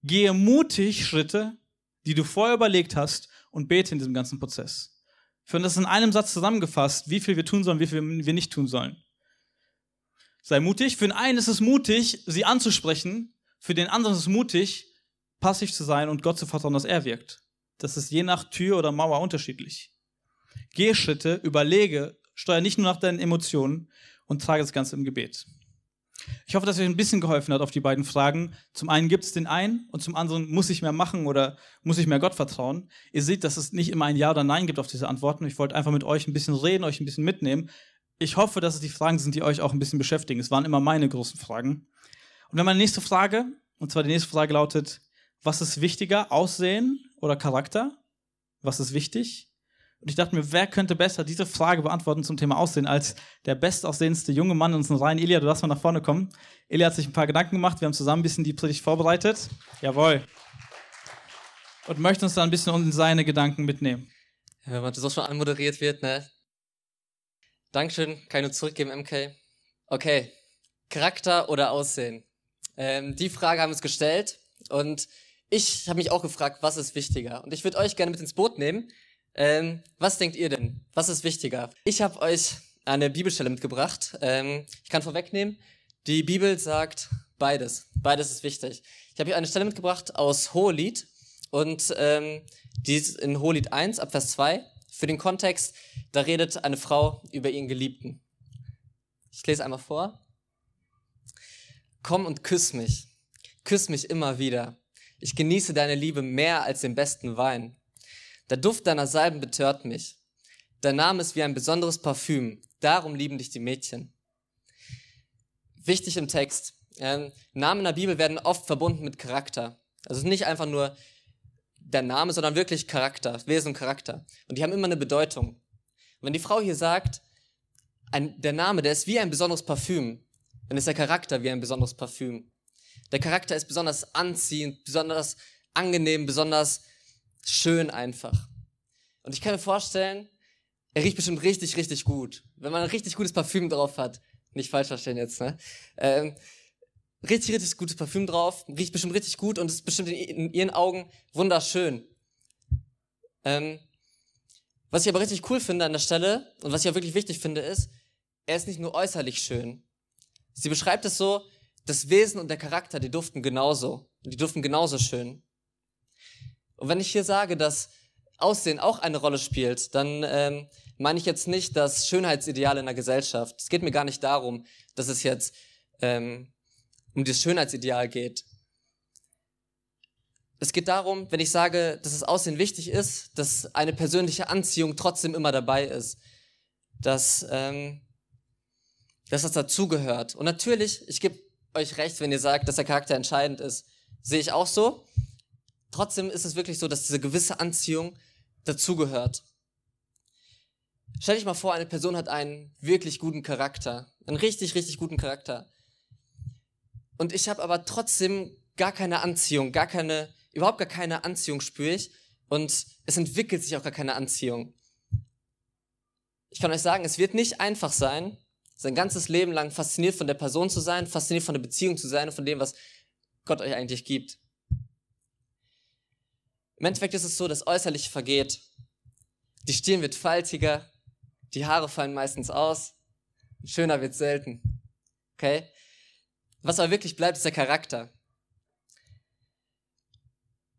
Gehe mutig Schritte, die du vorher überlegt hast und bete in diesem ganzen Prozess. Finde das in einem Satz zusammengefasst, wie viel wir tun sollen, wie viel wir nicht tun sollen. Sei mutig. Für den einen ist es mutig, sie anzusprechen. Für den anderen ist es mutig, passiv zu sein und Gott zu vertrauen, dass er wirkt. Das ist je nach Tür oder Mauer unterschiedlich. Geh Schritte, überlege, steuer nicht nur nach deinen Emotionen und trage das Ganze im Gebet. Ich hoffe, dass euch ein bisschen geholfen hat auf die beiden Fragen. Zum einen gibt es den einen und zum anderen muss ich mehr machen oder muss ich mehr Gott vertrauen. Ihr seht, dass es nicht immer ein Ja oder Nein gibt auf diese Antworten. Ich wollte einfach mit euch ein bisschen reden, euch ein bisschen mitnehmen. Ich hoffe, dass es die Fragen sind, die euch auch ein bisschen beschäftigen. Es waren immer meine großen Fragen. Und dann meine nächste Frage, und zwar die nächste Frage lautet, was ist wichtiger, Aussehen oder Charakter? Was ist wichtig? Und ich dachte mir, wer könnte besser diese Frage beantworten zum Thema Aussehen als der bestaussehendste junge Mann in unseren Reihen? Elia, du darfst mal nach vorne kommen. Elia hat sich ein paar Gedanken gemacht. Wir haben zusammen ein bisschen die Predigt vorbereitet. Jawohl. Und möchte uns da ein bisschen in seine Gedanken mitnehmen. Ja, wenn man so schon anmoderiert wird, ne? Dankeschön, kann ich nur zurückgeben, MK. Okay, Charakter oder Aussehen? Ähm, die Frage haben wir uns gestellt und ich habe mich auch gefragt, was ist wichtiger? Und ich würde euch gerne mit ins Boot nehmen ähm, was denkt ihr denn? Was ist wichtiger? Ich habe euch eine Bibelstelle mitgebracht. Ähm, ich kann vorwegnehmen, die Bibel sagt beides. Beides ist wichtig. Ich habe hier eine Stelle mitgebracht aus Hohelied und ähm, die ist in Hohelied 1 ab Vers 2. Für den Kontext, da redet eine Frau über ihren Geliebten. Ich lese einmal vor. Komm und küss mich. Küss mich immer wieder. Ich genieße deine Liebe mehr als den besten Wein. Der Duft deiner Salben betört mich. Dein Name ist wie ein besonderes Parfüm. Darum lieben dich die Mädchen. Wichtig im Text. Ähm, Namen in der Bibel werden oft verbunden mit Charakter. Also nicht einfach nur der Name, sondern wirklich Charakter, Wesen und Charakter. Und die haben immer eine Bedeutung. Und wenn die Frau hier sagt, ein, der Name, der ist wie ein besonderes Parfüm, dann ist der Charakter wie ein besonderes Parfüm. Der Charakter ist besonders anziehend, besonders angenehm, besonders schön einfach. Und ich kann mir vorstellen, er riecht bestimmt richtig, richtig gut. Wenn man ein richtig gutes Parfüm drauf hat, nicht falsch verstehen jetzt, ne? Ähm, richtig, richtig gutes Parfüm drauf, riecht bestimmt richtig gut und ist bestimmt in, in ihren Augen wunderschön. Ähm, was ich aber richtig cool finde an der Stelle und was ich auch wirklich wichtig finde, ist, er ist nicht nur äußerlich schön. Sie beschreibt es so, das Wesen und der Charakter, die duften genauso. Die duften genauso schön. Und wenn ich hier sage, dass Aussehen auch eine Rolle spielt, dann ähm, meine ich jetzt nicht das Schönheitsideal in der Gesellschaft. Es geht mir gar nicht darum, dass es jetzt ähm, um das Schönheitsideal geht. Es geht darum, wenn ich sage, dass das Aussehen wichtig ist, dass eine persönliche Anziehung trotzdem immer dabei ist, dass, ähm, dass das dazugehört. Und natürlich, ich gebe euch recht, wenn ihr sagt, dass der Charakter entscheidend ist, sehe ich auch so. Trotzdem ist es wirklich so, dass diese gewisse Anziehung dazugehört. Stell dich mal vor, eine Person hat einen wirklich guten Charakter, einen richtig, richtig guten Charakter. Und ich habe aber trotzdem gar keine Anziehung, gar keine, überhaupt gar keine Anziehung spüre ich. Und es entwickelt sich auch gar keine Anziehung. Ich kann euch sagen, es wird nicht einfach sein, sein ganzes Leben lang fasziniert von der Person zu sein, fasziniert von der Beziehung zu sein und von dem, was Gott euch eigentlich gibt. Im Endeffekt ist es so, das Äußerliche vergeht. Die Stirn wird faltiger, die Haare fallen meistens aus, schöner wird selten. Okay? Was aber wirklich bleibt, ist der Charakter.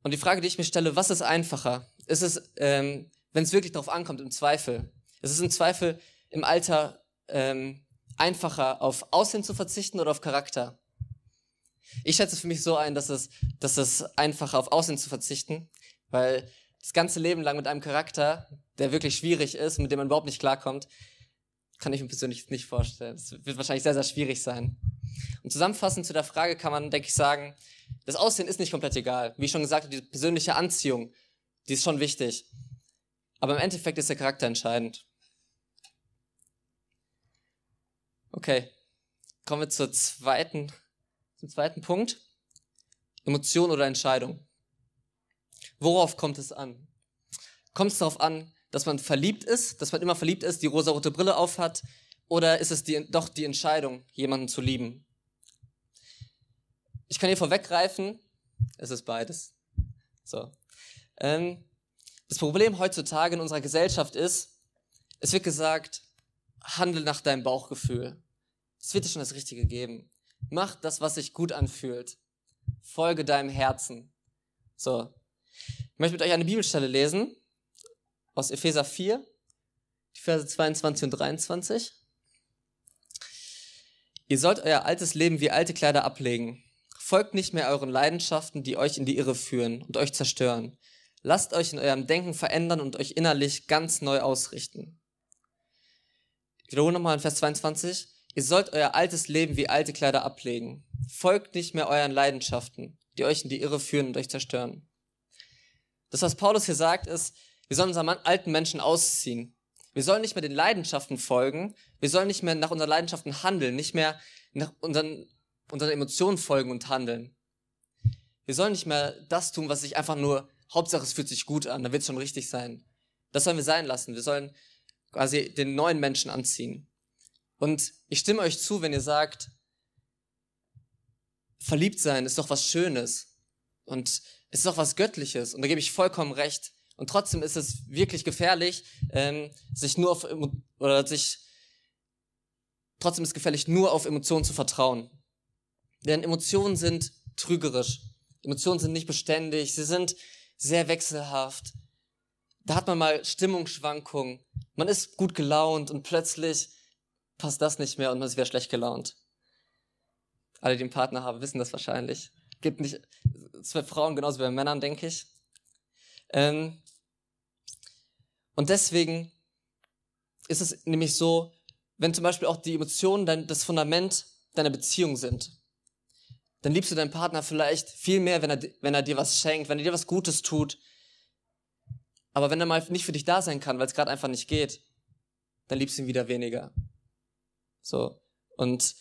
Und die Frage, die ich mir stelle, was ist einfacher? Ist es, ähm, wenn es wirklich darauf ankommt, im Zweifel? Ist es im Zweifel im Alter ähm, einfacher, auf Aussehen zu verzichten oder auf Charakter? Ich schätze es für mich so ein, dass es, dass es einfacher auf Aussehen zu verzichten, weil das ganze Leben lang mit einem Charakter, der wirklich schwierig ist, mit dem man überhaupt nicht klarkommt, kann ich mir persönlich nicht vorstellen. Das wird wahrscheinlich sehr, sehr schwierig sein. Und zusammenfassend zu der Frage kann man, denke ich, sagen, das Aussehen ist nicht komplett egal. Wie ich schon gesagt habe, die persönliche Anziehung, die ist schon wichtig. Aber im Endeffekt ist der Charakter entscheidend. Okay, kommen wir zur zweiten, zum zweiten Punkt. Emotion oder Entscheidung. Worauf kommt es an? Kommt es darauf an, dass man verliebt ist, dass man immer verliebt ist, die rosarote Brille aufhat, oder ist es die, doch die Entscheidung, jemanden zu lieben? Ich kann hier vorweggreifen, es ist beides. So. Ähm, das Problem heutzutage in unserer Gesellschaft ist, es wird gesagt, handle nach deinem Bauchgefühl. Es wird dir schon das Richtige geben. Mach das, was sich gut anfühlt. Folge deinem Herzen. So. Ich möchte mit euch eine Bibelstelle lesen aus Epheser 4, die Verse 22 und 23. Ihr sollt euer altes Leben wie alte Kleider ablegen. Folgt nicht mehr euren Leidenschaften, die euch in die Irre führen und euch zerstören. Lasst euch in eurem Denken verändern und euch innerlich ganz neu ausrichten. Ich wiederhole nochmal in Vers 22. Ihr sollt euer altes Leben wie alte Kleider ablegen. Folgt nicht mehr euren Leidenschaften, die euch in die Irre führen und euch zerstören. Das, was Paulus hier sagt, ist, wir sollen unseren alten Menschen ausziehen. Wir sollen nicht mehr den Leidenschaften folgen. Wir sollen nicht mehr nach unseren Leidenschaften handeln, nicht mehr nach unseren, unseren Emotionen folgen und handeln. Wir sollen nicht mehr das tun, was sich einfach nur, Hauptsache es fühlt sich gut an, dann wird es schon richtig sein. Das sollen wir sein lassen. Wir sollen quasi den neuen Menschen anziehen. Und ich stimme euch zu, wenn ihr sagt, verliebt sein ist doch was Schönes und es ist doch was Göttliches. Und da gebe ich vollkommen recht. Und trotzdem ist es wirklich gefährlich, ähm, sich nur auf oder sich trotzdem ist gefährlich, nur auf Emotionen zu vertrauen. Denn Emotionen sind trügerisch. Emotionen sind nicht beständig, sie sind sehr wechselhaft. Da hat man mal Stimmungsschwankungen. Man ist gut gelaunt und plötzlich passt das nicht mehr und man ist wieder schlecht gelaunt. Alle, die einen Partner haben, wissen das wahrscheinlich. Gibt nicht, zwei Frauen genauso wie bei Männern, denke ich. Ähm, und deswegen ist es nämlich so, wenn zum Beispiel auch die Emotionen dein, das Fundament deiner Beziehung sind, dann liebst du deinen Partner vielleicht viel mehr, wenn er, wenn er dir was schenkt, wenn er dir was Gutes tut. Aber wenn er mal nicht für dich da sein kann, weil es gerade einfach nicht geht, dann liebst du ihn wieder weniger. So. Und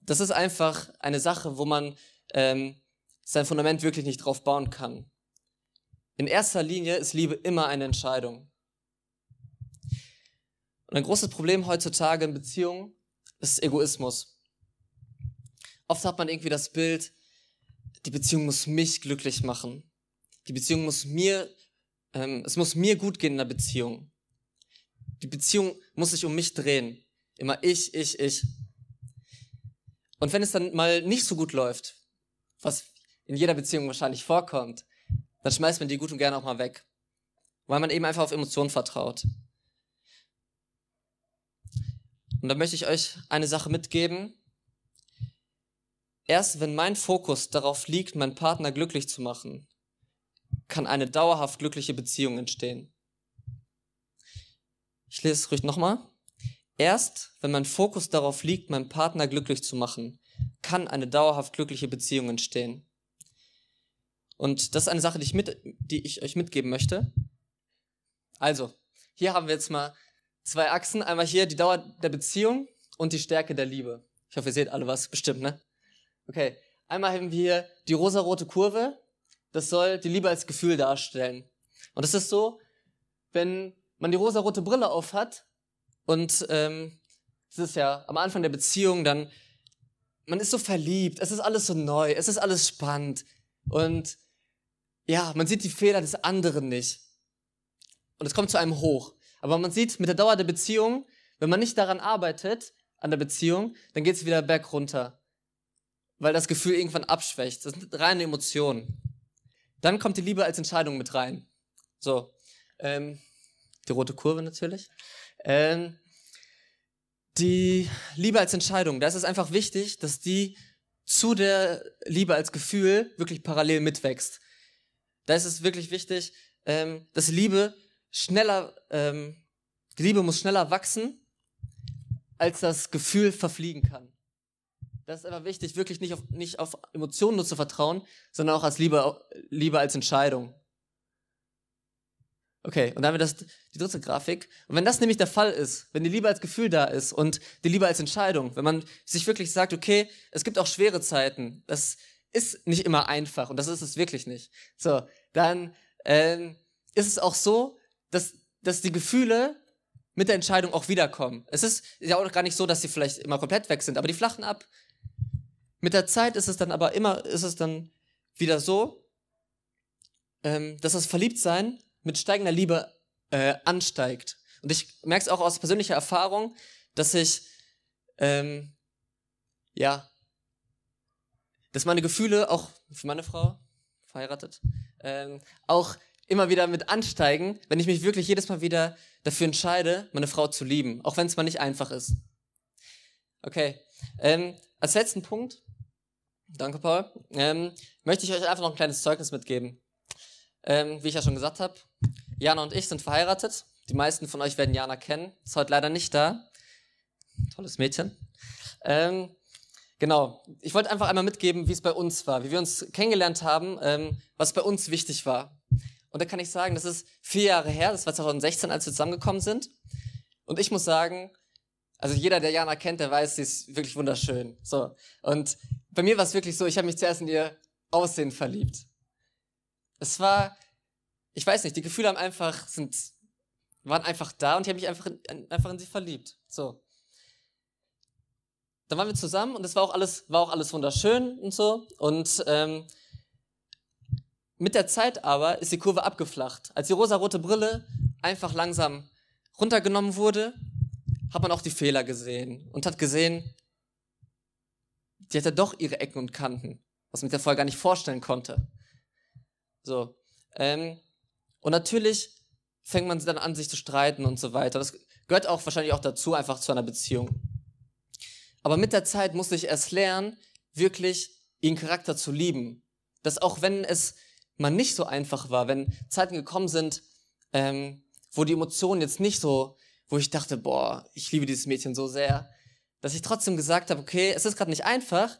das ist einfach eine Sache, wo man ähm, sein Fundament wirklich nicht drauf bauen kann. In erster Linie ist Liebe immer eine Entscheidung. Und ein großes Problem heutzutage in Beziehungen ist Egoismus. Oft hat man irgendwie das Bild, die Beziehung muss mich glücklich machen. Die Beziehung muss mir, ähm, es muss mir gut gehen in der Beziehung. Die Beziehung muss sich um mich drehen. Immer ich, ich, ich. Und wenn es dann mal nicht so gut läuft, was in jeder Beziehung wahrscheinlich vorkommt, dann schmeißt man die gut und gerne auch mal weg. Weil man eben einfach auf Emotionen vertraut. Und da möchte ich euch eine Sache mitgeben. Erst wenn mein Fokus darauf liegt, meinen Partner glücklich zu machen, kann eine dauerhaft glückliche Beziehung entstehen. Ich lese es ruhig nochmal. Erst wenn mein Fokus darauf liegt, meinen Partner glücklich zu machen, kann eine dauerhaft glückliche Beziehung entstehen. Und das ist eine Sache, die ich, mit, die ich euch mitgeben möchte. Also, hier haben wir jetzt mal zwei Achsen. Einmal hier die Dauer der Beziehung und die Stärke der Liebe. Ich hoffe, ihr seht alle was, bestimmt, ne? Okay. Einmal haben wir hier die rosarote Kurve. Das soll die Liebe als Gefühl darstellen. Und es ist so, wenn man die rosarote Brille auf hat und ähm, es ist ja am Anfang der Beziehung, dann man ist so verliebt, es ist alles so neu, es ist alles spannend und ja, man sieht die Fehler des anderen nicht. Und es kommt zu einem hoch. Aber man sieht mit der Dauer der Beziehung, wenn man nicht daran arbeitet, an der Beziehung, dann geht es wieder berg runter. Weil das Gefühl irgendwann abschwächt. Das sind reine Emotionen. Dann kommt die Liebe als Entscheidung mit rein. So, ähm, die rote Kurve natürlich. Ähm, die Liebe als Entscheidung, da ist es einfach wichtig, dass die zu der Liebe als Gefühl wirklich parallel mitwächst. Da ist es wirklich wichtig, ähm, dass Liebe schneller, ähm, die Liebe muss schneller wachsen, als das Gefühl verfliegen kann. Das ist aber wichtig, wirklich nicht auf, nicht auf Emotionen nur zu vertrauen, sondern auch als Liebe, Liebe als Entscheidung. Okay, und dann haben wir das, die dritte Grafik. Und wenn das nämlich der Fall ist, wenn die Liebe als Gefühl da ist und die Liebe als Entscheidung, wenn man sich wirklich sagt, okay, es gibt auch schwere Zeiten, das ist nicht immer einfach und das ist es wirklich nicht. So, dann ähm, ist es auch so, dass, dass die Gefühle mit der Entscheidung auch wiederkommen. Es ist ja auch gar nicht so, dass sie vielleicht immer komplett weg sind, aber die flachen ab. Mit der Zeit ist es dann aber immer, ist es dann wieder so, ähm, dass das Verliebtsein mit steigender Liebe äh, ansteigt. Und ich merke es auch aus persönlicher Erfahrung, dass ich, ähm, ja, dass meine Gefühle auch für meine Frau, verheiratet, ähm, auch immer wieder mit ansteigen, wenn ich mich wirklich jedes Mal wieder dafür entscheide, meine Frau zu lieben, auch wenn es mal nicht einfach ist. Okay, ähm, als letzten Punkt, danke Paul, ähm, möchte ich euch einfach noch ein kleines Zeugnis mitgeben. Ähm, wie ich ja schon gesagt habe, Jana und ich sind verheiratet. Die meisten von euch werden Jana kennen. Ist heute leider nicht da. Tolles Mädchen. Ähm, genau. Ich wollte einfach einmal mitgeben, wie es bei uns war, wie wir uns kennengelernt haben, ähm, was bei uns wichtig war. Und da kann ich sagen, das ist vier Jahre her, das war 2016, als wir zusammengekommen sind. Und ich muss sagen, also jeder, der Jana kennt, der weiß, sie ist wirklich wunderschön. So. Und bei mir war es wirklich so, ich habe mich zuerst in ihr Aussehen verliebt. Es war, ich weiß nicht, die Gefühle haben einfach, sind, waren einfach da und ich habe mich einfach in, einfach in sie verliebt. So. Dann waren wir zusammen und es war auch alles, war auch alles wunderschön und so. Und ähm, mit der Zeit aber ist die Kurve abgeflacht. Als die rosarote Brille einfach langsam runtergenommen wurde, hat man auch die Fehler gesehen und hat gesehen, die hatte doch ihre Ecken und Kanten, was man sich vorher gar nicht vorstellen konnte. So. Ähm, und natürlich fängt man dann an, sich zu streiten und so weiter. Das gehört auch wahrscheinlich auch dazu, einfach zu einer Beziehung. Aber mit der Zeit musste ich erst lernen, wirklich ihren Charakter zu lieben. Dass auch wenn es mal nicht so einfach war, wenn Zeiten gekommen sind, ähm, wo die Emotionen jetzt nicht so, wo ich dachte, boah, ich liebe dieses Mädchen so sehr, dass ich trotzdem gesagt habe, okay, es ist gerade nicht einfach,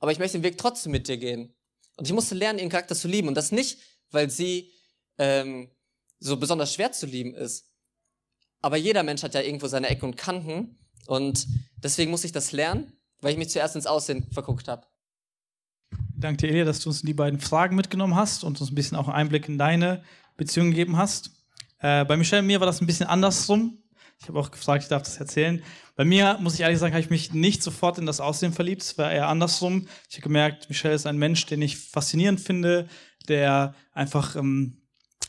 aber ich möchte den Weg trotzdem mit dir gehen. Und ich musste lernen, ihren Charakter zu lieben. Und das nicht, weil sie ähm, so besonders schwer zu lieben ist. Aber jeder Mensch hat ja irgendwo seine Ecken und Kanten. Und deswegen muss ich das lernen, weil ich mich zuerst ins Aussehen verguckt habe. Danke dir, Elia, dass du uns die beiden Fragen mitgenommen hast und uns ein bisschen auch Einblick in deine Beziehung gegeben hast. Äh, bei Michelle und mir war das ein bisschen andersrum. Ich habe auch gefragt, ich darf das erzählen. Bei mir, muss ich ehrlich sagen, habe ich mich nicht sofort in das Aussehen verliebt. Es war eher andersrum. Ich habe gemerkt, Michelle ist ein Mensch, den ich faszinierend finde, der einfach ähm,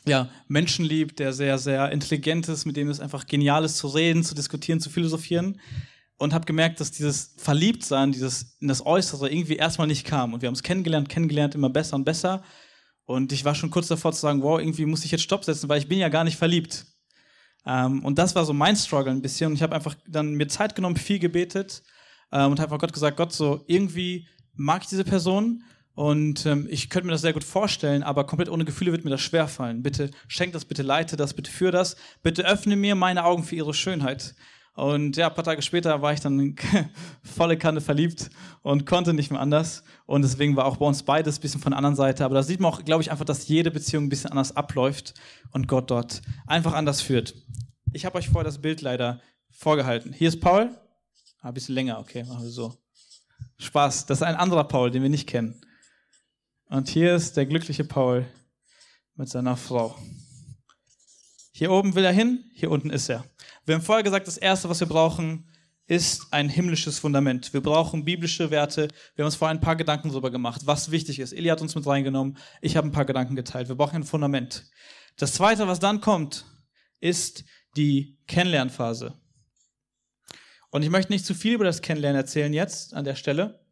ja, Menschen liebt, der sehr, sehr intelligent ist, mit dem es einfach genial ist zu reden, zu diskutieren, zu philosophieren und habe gemerkt, dass dieses Verliebtsein, dieses in das Äußere irgendwie erstmal nicht kam. Und wir haben es kennengelernt, kennengelernt, immer besser und besser. Und ich war schon kurz davor zu sagen, wow, irgendwie muss ich jetzt Stopp setzen, weil ich bin ja gar nicht verliebt. Ähm, und das war so mein Struggle ein bisschen. Und ich habe einfach dann mir Zeit genommen, viel gebetet ähm, und habe einfach Gott gesagt, Gott, so irgendwie mag ich diese Person und ähm, ich könnte mir das sehr gut vorstellen, aber komplett ohne Gefühle wird mir das schwerfallen. Bitte schenk das, bitte leite das, bitte führ das, bitte öffne mir meine Augen für ihre Schönheit. Und ja, ein paar Tage später war ich dann volle Kanne verliebt und konnte nicht mehr anders. Und deswegen war auch bei uns beides ein bisschen von der anderen Seite. Aber da sieht man auch, glaube ich, einfach, dass jede Beziehung ein bisschen anders abläuft und Gott dort einfach anders führt. Ich habe euch vorher das Bild leider vorgehalten. Hier ist Paul. Ah, ein bisschen länger, okay, machen wir so. Spaß, das ist ein anderer Paul, den wir nicht kennen. Und hier ist der glückliche Paul mit seiner Frau. Hier oben will er hin, hier unten ist er. Wir haben vorher gesagt, das Erste, was wir brauchen, ist ein himmlisches Fundament. Wir brauchen biblische Werte. Wir haben uns vorher ein paar Gedanken darüber gemacht, was wichtig ist. Eli hat uns mit reingenommen. Ich habe ein paar Gedanken geteilt. Wir brauchen ein Fundament. Das Zweite, was dann kommt, ist die Kennenlernphase. Und ich möchte nicht zu viel über das Kennenlernen erzählen jetzt an der Stelle,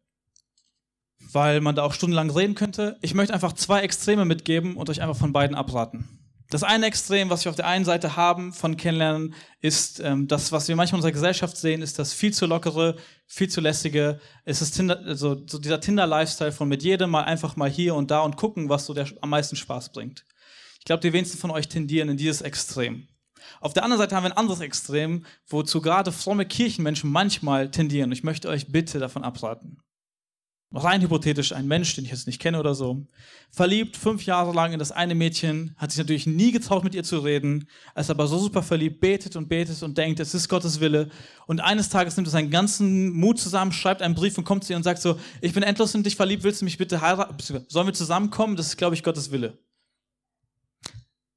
weil man da auch stundenlang reden könnte. Ich möchte einfach zwei Extreme mitgeben und euch einfach von beiden abraten. Das eine Extrem, was wir auf der einen Seite haben von Kennenlernen, ist ähm, das, was wir manchmal in unserer Gesellschaft sehen, ist das viel zu lockere, viel zu lässige. Es ist Tinder, also so dieser Tinder-Lifestyle von mit jedem mal einfach mal hier und da und gucken, was so der am meisten Spaß bringt. Ich glaube, die wenigsten von euch tendieren in dieses Extrem. Auf der anderen Seite haben wir ein anderes Extrem, wozu gerade fromme Kirchenmenschen manchmal tendieren. Ich möchte euch bitte davon abraten rein hypothetisch ein Mensch, den ich jetzt nicht kenne oder so, verliebt fünf Jahre lang in das eine Mädchen, hat sich natürlich nie getraut, mit ihr zu reden, ist aber so super verliebt, betet und betet und denkt, es ist Gottes Wille. Und eines Tages nimmt er seinen ganzen Mut zusammen, schreibt einen Brief und kommt zu ihr und sagt so, ich bin endlos in dich verliebt, willst du mich bitte heiraten? Sollen wir zusammenkommen? Das ist, glaube ich, Gottes Wille.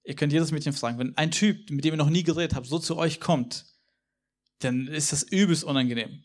Ihr könnt jedes Mädchen fragen, wenn ein Typ, mit dem ihr noch nie geredet habt, so zu euch kommt, dann ist das übelst unangenehm.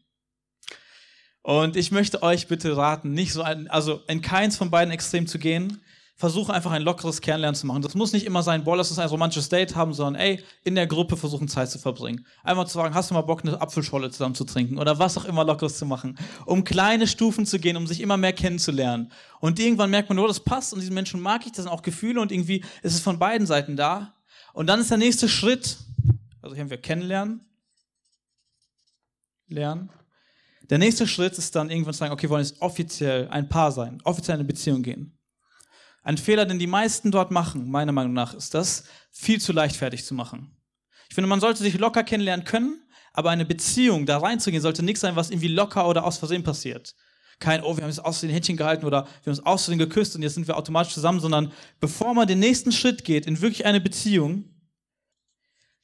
Und ich möchte euch bitte raten, nicht so ein, also in keins von beiden Extremen zu gehen. Versuche einfach ein lockeres Kennenlernen zu machen. Das muss nicht immer sein, boah, lass uns ein romantisches Date haben, sondern ey, in der Gruppe versuchen Zeit zu verbringen. Einmal zu sagen, hast du mal Bock, eine Apfelscholle zusammen zu trinken oder was auch immer lockeres zu machen. Um kleine Stufen zu gehen, um sich immer mehr kennenzulernen. Und irgendwann merkt man, oh, das passt und diesen Menschen mag ich, das sind auch Gefühle und irgendwie ist es von beiden Seiten da. Und dann ist der nächste Schritt, also hier haben wir kennenlernen, lernen, der nächste Schritt ist dann irgendwann zu sagen, okay, wir wollen jetzt offiziell ein Paar sein, offiziell in eine Beziehung gehen. Ein Fehler, den die meisten dort machen, meiner Meinung nach, ist das, viel zu leichtfertig zu machen. Ich finde, man sollte sich locker kennenlernen können, aber eine Beziehung, da reinzugehen, sollte nichts sein, was irgendwie locker oder aus Versehen passiert. Kein, oh, wir haben jetzt aus Versehen Händchen gehalten oder wir haben uns aus Versehen geküsst und jetzt sind wir automatisch zusammen, sondern bevor man den nächsten Schritt geht in wirklich eine Beziehung,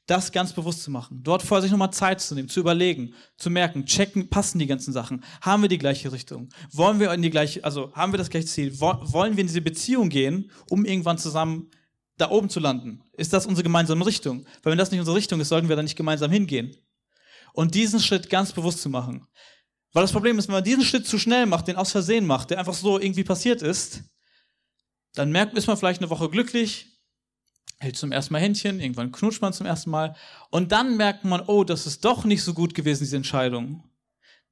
das ganz bewusst zu machen. Dort vor sich nochmal Zeit zu nehmen, zu überlegen, zu merken, checken, passen die ganzen Sachen? Haben wir die gleiche Richtung? Wollen wir in die gleiche, also haben wir das gleiche Ziel? Wollen wir in diese Beziehung gehen, um irgendwann zusammen da oben zu landen? Ist das unsere gemeinsame Richtung? Weil wenn das nicht unsere Richtung ist, sollten wir da nicht gemeinsam hingehen. Und diesen Schritt ganz bewusst zu machen. Weil das Problem ist, wenn man diesen Schritt zu schnell macht, den aus Versehen macht, der einfach so irgendwie passiert ist, dann merkt, ist man vielleicht eine Woche glücklich, hält zum ersten Mal Händchen, irgendwann knutscht man zum ersten Mal und dann merkt man, oh, das ist doch nicht so gut gewesen, diese Entscheidung.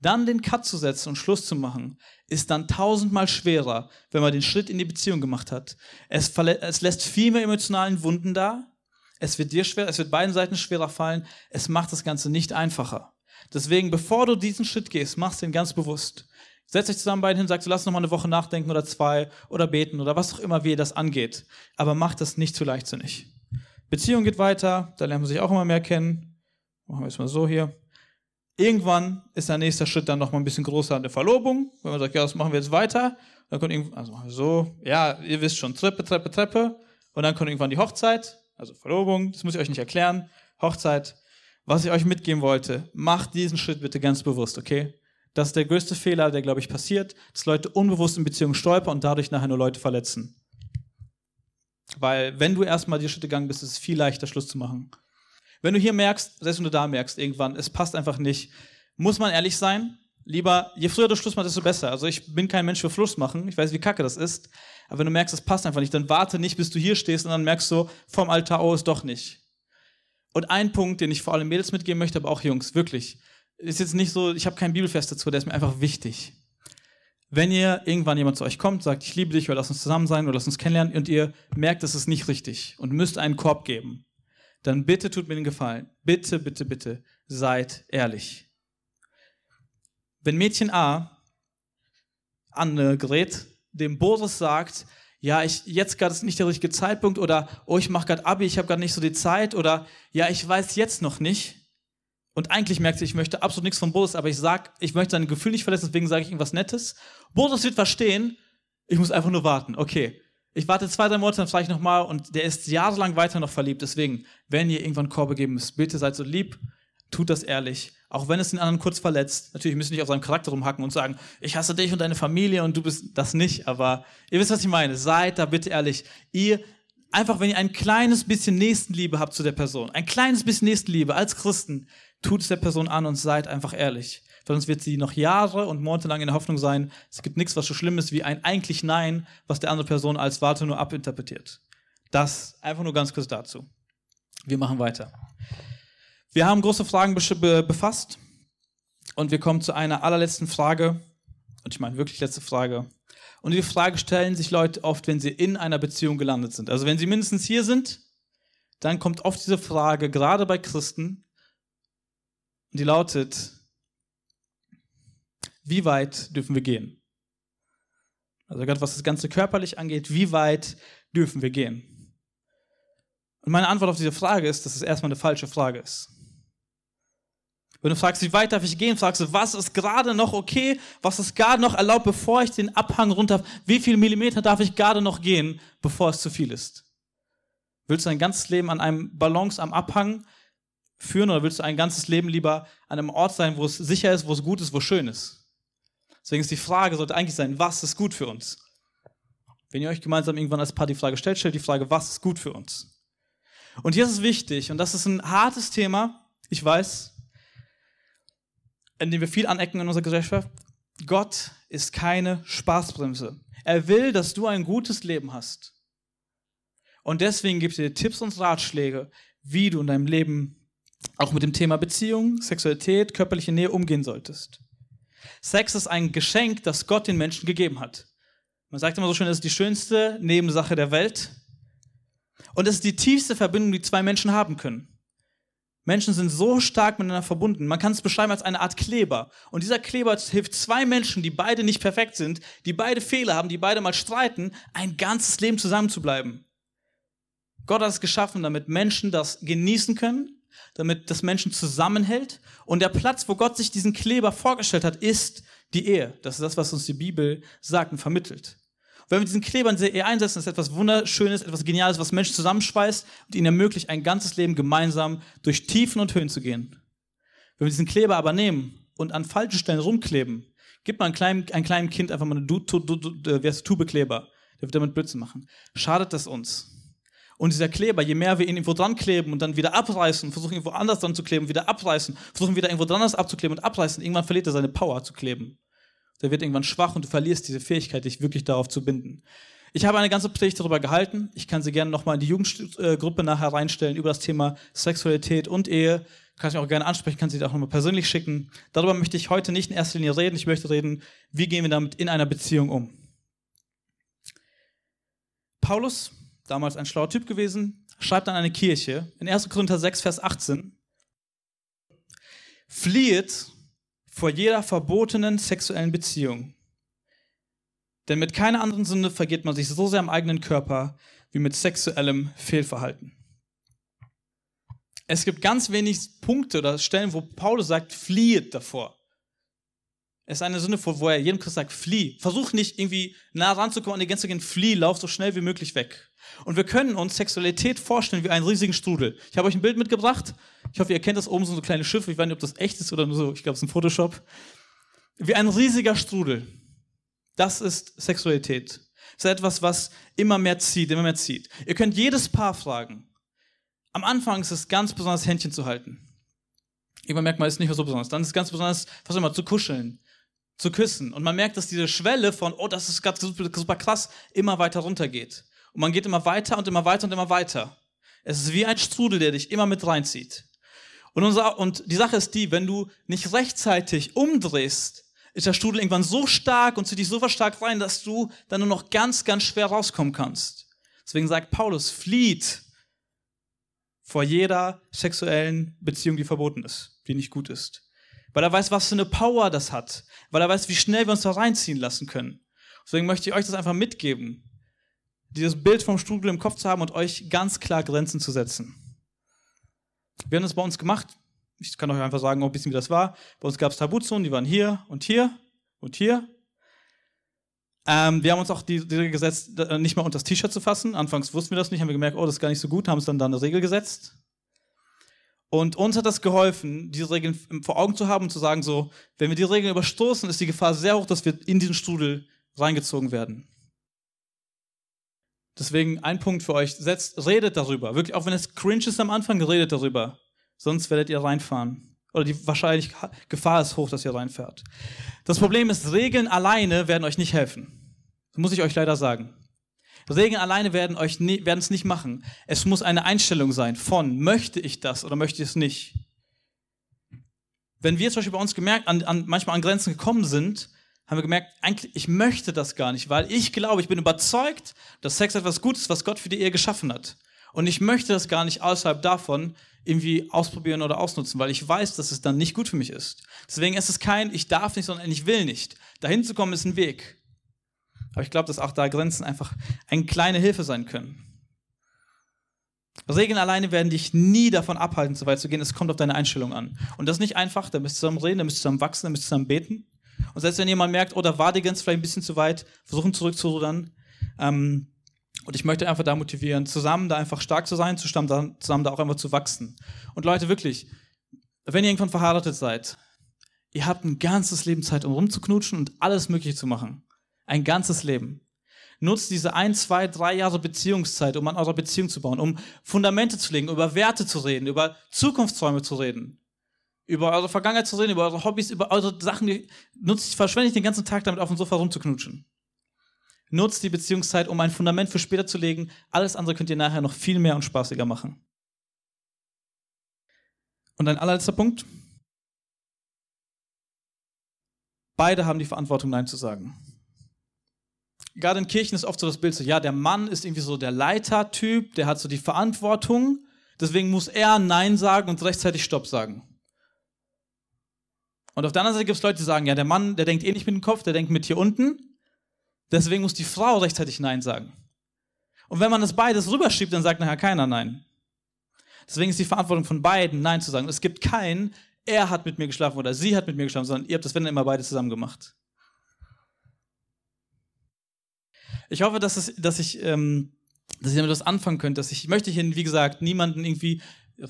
Dann den Cut zu setzen und Schluss zu machen, ist dann tausendmal schwerer, wenn man den Schritt in die Beziehung gemacht hat. Es, es lässt viel mehr emotionalen Wunden da. Es wird dir schwer, es wird beiden Seiten schwerer fallen. Es macht das Ganze nicht einfacher. Deswegen, bevor du diesen Schritt gehst, machst ihn ganz bewusst. Setzt euch zusammen beide hin, sagt, so, lass noch mal eine Woche nachdenken oder zwei oder beten oder was auch immer, wie ihr das angeht. Aber macht das nicht zu leichtsinnig. Beziehung geht weiter, da lernen wir sich auch immer mehr kennen. Machen wir es mal so hier. Irgendwann ist der nächste Schritt dann noch mal ein bisschen größer an der Verlobung. Wenn man sagt, ja, das machen wir jetzt weiter. Dann kommt irgendwann, also machen wir so, ja, ihr wisst schon, Treppe, Treppe, Treppe. Und dann kommt irgendwann die Hochzeit, also Verlobung, das muss ich euch nicht erklären. Hochzeit. Was ich euch mitgeben wollte, macht diesen Schritt bitte ganz bewusst, okay? Das ist der größte Fehler, der, glaube ich, passiert, dass Leute unbewusst in Beziehungen stolpern und dadurch nachher nur Leute verletzen. Weil, wenn du erstmal die Schritte gegangen bist, ist es viel leichter, Schluss zu machen. Wenn du hier merkst, selbst wenn du da merkst, irgendwann, es passt einfach nicht, muss man ehrlich sein. Lieber, je früher du Schluss machst, desto besser. Also ich bin kein Mensch für Schluss machen. Ich weiß, wie kacke das ist. Aber wenn du merkst, es passt einfach nicht, dann warte nicht, bis du hier stehst und dann merkst du vom Altar, ist doch nicht. Und ein Punkt, den ich vor allem Mädels mitgeben möchte, aber auch Jungs, wirklich ist jetzt nicht so, ich habe keinen Bibelfest dazu, der ist mir einfach wichtig. Wenn ihr irgendwann jemand zu euch kommt, sagt, ich liebe dich oder lass uns zusammen sein oder lass uns kennenlernen und ihr merkt, es ist nicht richtig und müsst einen Korb geben, dann bitte tut mir den Gefallen. Bitte, bitte, bitte, seid ehrlich. Wenn Mädchen A Annegret dem Boris sagt, ja, ich jetzt gerade ist nicht der richtige Zeitpunkt oder oh, ich mache gerade Abi, ich habe gerade nicht so die Zeit oder ja, ich weiß jetzt noch nicht, und eigentlich merkt sie, ich möchte absolut nichts von Boris, aber ich sag, ich möchte sein Gefühl nicht verletzen, deswegen sage ich irgendwas Nettes. Boris wird verstehen, ich muss einfach nur warten. Okay. Ich warte zwei, drei Monate, dann frage ich nochmal und der ist jahrelang weiter noch verliebt. Deswegen, wenn ihr irgendwann Korbe geben müsst, bitte seid so lieb, tut das ehrlich. Auch wenn es den anderen kurz verletzt. Natürlich müsst ihr nicht auf seinem Charakter rumhacken und sagen, ich hasse dich und deine Familie und du bist das nicht. Aber ihr wisst, was ich meine. Seid da bitte ehrlich. Ihr, einfach wenn ihr ein kleines bisschen Nächstenliebe habt zu der Person, ein kleines bisschen Nächstenliebe als Christen, tut es der Person an und seid einfach ehrlich. Sonst wird sie noch Jahre und Monate lang in der Hoffnung sein, es gibt nichts, was so schlimm ist wie ein eigentlich Nein, was der andere Person als Warte nur abinterpretiert. Das einfach nur ganz kurz dazu. Wir machen weiter. Wir haben große Fragen befasst und wir kommen zu einer allerletzten Frage. Und ich meine wirklich letzte Frage. Und die Frage stellen sich Leute oft, wenn sie in einer Beziehung gelandet sind. Also wenn sie mindestens hier sind, dann kommt oft diese Frage, gerade bei Christen, die lautet, wie weit dürfen wir gehen? Also gerade was das Ganze körperlich angeht, wie weit dürfen wir gehen? Und meine Antwort auf diese Frage ist, dass es erstmal eine falsche Frage ist. Wenn du fragst, wie weit darf ich gehen, fragst du, was ist gerade noch okay, was ist gerade noch erlaubt, bevor ich den Abhang runter, wie viel Millimeter darf ich gerade noch gehen, bevor es zu viel ist? Willst du dein ganzes Leben an einem Balance am Abhang führen oder willst du ein ganzes Leben lieber an einem Ort sein, wo es sicher ist, wo es gut ist, wo es schön ist? Deswegen ist die Frage, sollte eigentlich sein, was ist gut für uns? Wenn ihr euch gemeinsam irgendwann als Paar die Frage stellt, stellt die Frage, was ist gut für uns? Und hier ist es wichtig, und das ist ein hartes Thema, ich weiß, in dem wir viel anecken in unserer Gesellschaft. Gott ist keine Spaßbremse. Er will, dass du ein gutes Leben hast. Und deswegen gibt er dir Tipps und Ratschläge, wie du in deinem Leben auch mit dem Thema Beziehung, Sexualität, körperliche Nähe umgehen solltest. Sex ist ein Geschenk, das Gott den Menschen gegeben hat. Man sagt immer so schön, es ist die schönste Nebensache der Welt. Und es ist die tiefste Verbindung, die zwei Menschen haben können. Menschen sind so stark miteinander verbunden. Man kann es beschreiben als eine Art Kleber. Und dieser Kleber hilft zwei Menschen, die beide nicht perfekt sind, die beide Fehler haben, die beide mal streiten, ein ganzes Leben zusammenzubleiben. Gott hat es geschaffen, damit Menschen das genießen können, damit das Menschen zusammenhält. Und der Platz, wo Gott sich diesen Kleber vorgestellt hat, ist die Ehe. Das ist das, was uns die Bibel sagt und vermittelt. wenn wir diesen Kleber in dieser Ehe einsetzen, ist etwas Wunderschönes, etwas Geniales, was Menschen zusammenschweißt und ihnen ermöglicht, ein ganzes Leben gemeinsam durch Tiefen und Höhen zu gehen. Wenn wir diesen Kleber aber nehmen und an falschen Stellen rumkleben, gibt man einem kleinen, Kind einfach mal eine du, du, du, Tubekleber, der wird damit Blödsinn machen. Schadet das uns? Und dieser Kleber, je mehr wir ihn irgendwo dran kleben und dann wieder abreißen, versuchen irgendwo anders dran zu kleben, wieder abreißen, versuchen wieder irgendwo dran anders abzukleben und abreißen, irgendwann verliert er seine Power zu kleben. Der wird irgendwann schwach und du verlierst diese Fähigkeit, dich wirklich darauf zu binden. Ich habe eine ganze Predigt darüber gehalten. Ich kann sie gerne nochmal in die Jugendgruppe nachher reinstellen über das Thema Sexualität und Ehe. Kann ich auch gerne ansprechen, kann sie auch nochmal persönlich schicken. Darüber möchte ich heute nicht in erster Linie reden. Ich möchte reden, wie gehen wir damit in einer Beziehung um. Paulus damals ein schlauer Typ gewesen, schreibt an eine Kirche in 1. Korinther 6, Vers 18, flieht vor jeder verbotenen sexuellen Beziehung. Denn mit keiner anderen Sünde vergeht man sich so sehr am eigenen Körper wie mit sexuellem Fehlverhalten. Es gibt ganz wenig Punkte oder Stellen, wo Paulus sagt, flieht davor. Es ist eine Sünde, wo er jedem Christ sagt, flieh. Versuch nicht irgendwie nah ranzukommen an die Grenze gehen, flieh, lauf so schnell wie möglich weg. Und wir können uns Sexualität vorstellen wie einen riesigen Strudel. Ich habe euch ein Bild mitgebracht. Ich hoffe, ihr kennt das oben so, so kleine Schiffe. Ich weiß nicht, ob das echt ist oder nur so. Ich glaube, es ist ein Photoshop. Wie ein riesiger Strudel. Das ist Sexualität. Das ist etwas, was immer mehr zieht, immer mehr zieht. Ihr könnt jedes Paar fragen. Am Anfang ist es ganz besonders, Händchen zu halten. Irgendwann merkt man, es ist nicht mehr so besonders. Dann ist es ganz besonders, was immer, zu kuscheln, zu küssen. Und man merkt, dass diese Schwelle von, oh, das ist ganz super, super krass, immer weiter runtergeht. Und man geht immer weiter und immer weiter und immer weiter. Es ist wie ein Strudel, der dich immer mit reinzieht. Und, unser, und die Sache ist die, wenn du nicht rechtzeitig umdrehst, ist der Strudel irgendwann so stark und zieht dich so stark rein, dass du dann nur noch ganz, ganz schwer rauskommen kannst. Deswegen sagt Paulus, flieht vor jeder sexuellen Beziehung, die verboten ist, die nicht gut ist. Weil er weiß, was für eine Power das hat. Weil er weiß, wie schnell wir uns da reinziehen lassen können. Deswegen möchte ich euch das einfach mitgeben dieses Bild vom Strudel im Kopf zu haben und euch ganz klar Grenzen zu setzen. Wir haben das bei uns gemacht. Ich kann euch einfach sagen, ein bisschen, wie das war. Bei uns gab es Tabuzonen, die waren hier und hier und hier. Ähm, wir haben uns auch die, die Regel gesetzt, nicht mal unter das T-Shirt zu fassen. Anfangs wussten wir das nicht, haben wir gemerkt, oh, das ist gar nicht so gut, haben es dann da eine Regel gesetzt. Und uns hat das geholfen, diese Regeln vor Augen zu haben und zu sagen, so, wenn wir die Regeln überstoßen, ist die Gefahr sehr hoch, dass wir in diesen Strudel reingezogen werden. Deswegen ein Punkt für euch, setzt, redet darüber. Wirklich, auch wenn es cringe ist am Anfang, redet darüber. Sonst werdet ihr reinfahren. Oder die wahrscheinlich Gefahr ist hoch, dass ihr reinfährt. Das Problem ist, Regeln alleine werden euch nicht helfen. Das muss ich euch leider sagen. Regeln alleine werden euch nie, werden es nicht machen. Es muss eine Einstellung sein von, möchte ich das oder möchte ich es nicht? Wenn wir zum Beispiel bei uns gemerkt, an, an, manchmal an Grenzen gekommen sind, haben wir gemerkt, eigentlich, ich möchte das gar nicht, weil ich glaube, ich bin überzeugt, dass Sex etwas Gutes was Gott für die Ehe geschaffen hat. Und ich möchte das gar nicht außerhalb davon irgendwie ausprobieren oder ausnutzen, weil ich weiß, dass es dann nicht gut für mich ist. Deswegen ist es kein, ich darf nicht, sondern ich will nicht. Dahin zu kommen ist ein Weg. Aber ich glaube, dass auch da Grenzen einfach eine kleine Hilfe sein können. Regeln alleine werden dich nie davon abhalten, so weit zu gehen. Es kommt auf deine Einstellung an. Und das ist nicht einfach. Da müsst ihr zusammen reden, da müsst ihr zusammen wachsen, da müsst ihr zusammen beten. Und selbst wenn jemand merkt, oh, da war die Grenze vielleicht ein bisschen zu weit, versuchen zurückzurudern. Ähm, und ich möchte einfach da motivieren, zusammen da einfach stark zu sein, zusammen da, zusammen da auch einfach zu wachsen. Und Leute, wirklich, wenn ihr irgendwann verheiratet seid, ihr habt ein ganzes Leben Zeit, um rumzuknutschen und alles Mögliche zu machen. Ein ganzes Leben. Nutzt diese ein, zwei, drei Jahre Beziehungszeit, um an eurer Beziehung zu bauen, um Fundamente zu legen, über Werte zu reden, über Zukunftsträume zu reden, über eure Vergangenheit zu reden, über eure Hobbys, über eure Sachen. Nutzt, verschwendet den ganzen Tag damit auf dem Sofa rumzuknutschen. Nutzt die Beziehungszeit, um ein Fundament für später zu legen. Alles andere könnt ihr nachher noch viel mehr und spaßiger machen. Und ein allerletzter Punkt. Beide haben die Verantwortung, Nein zu sagen. Gerade in Kirchen ist oft so das Bild so, ja, der Mann ist irgendwie so der Leitertyp, der hat so die Verantwortung, deswegen muss er Nein sagen und rechtzeitig Stopp sagen. Und auf der anderen Seite gibt es Leute, die sagen, ja, der Mann, der denkt eh nicht mit dem Kopf, der denkt mit hier unten, deswegen muss die Frau rechtzeitig Nein sagen. Und wenn man das beides rüberschiebt, dann sagt nachher keiner Nein. Deswegen ist die Verantwortung von beiden, Nein zu sagen. Es gibt keinen, er hat mit mir geschlafen oder sie hat mit mir geschlafen, sondern ihr habt das, wenn immer beide zusammen gemacht. Ich hoffe, dass, es, dass ich, ähm, dass ich damit was anfangen könnte. Dass ich, ich möchte hier, wie gesagt, niemanden irgendwie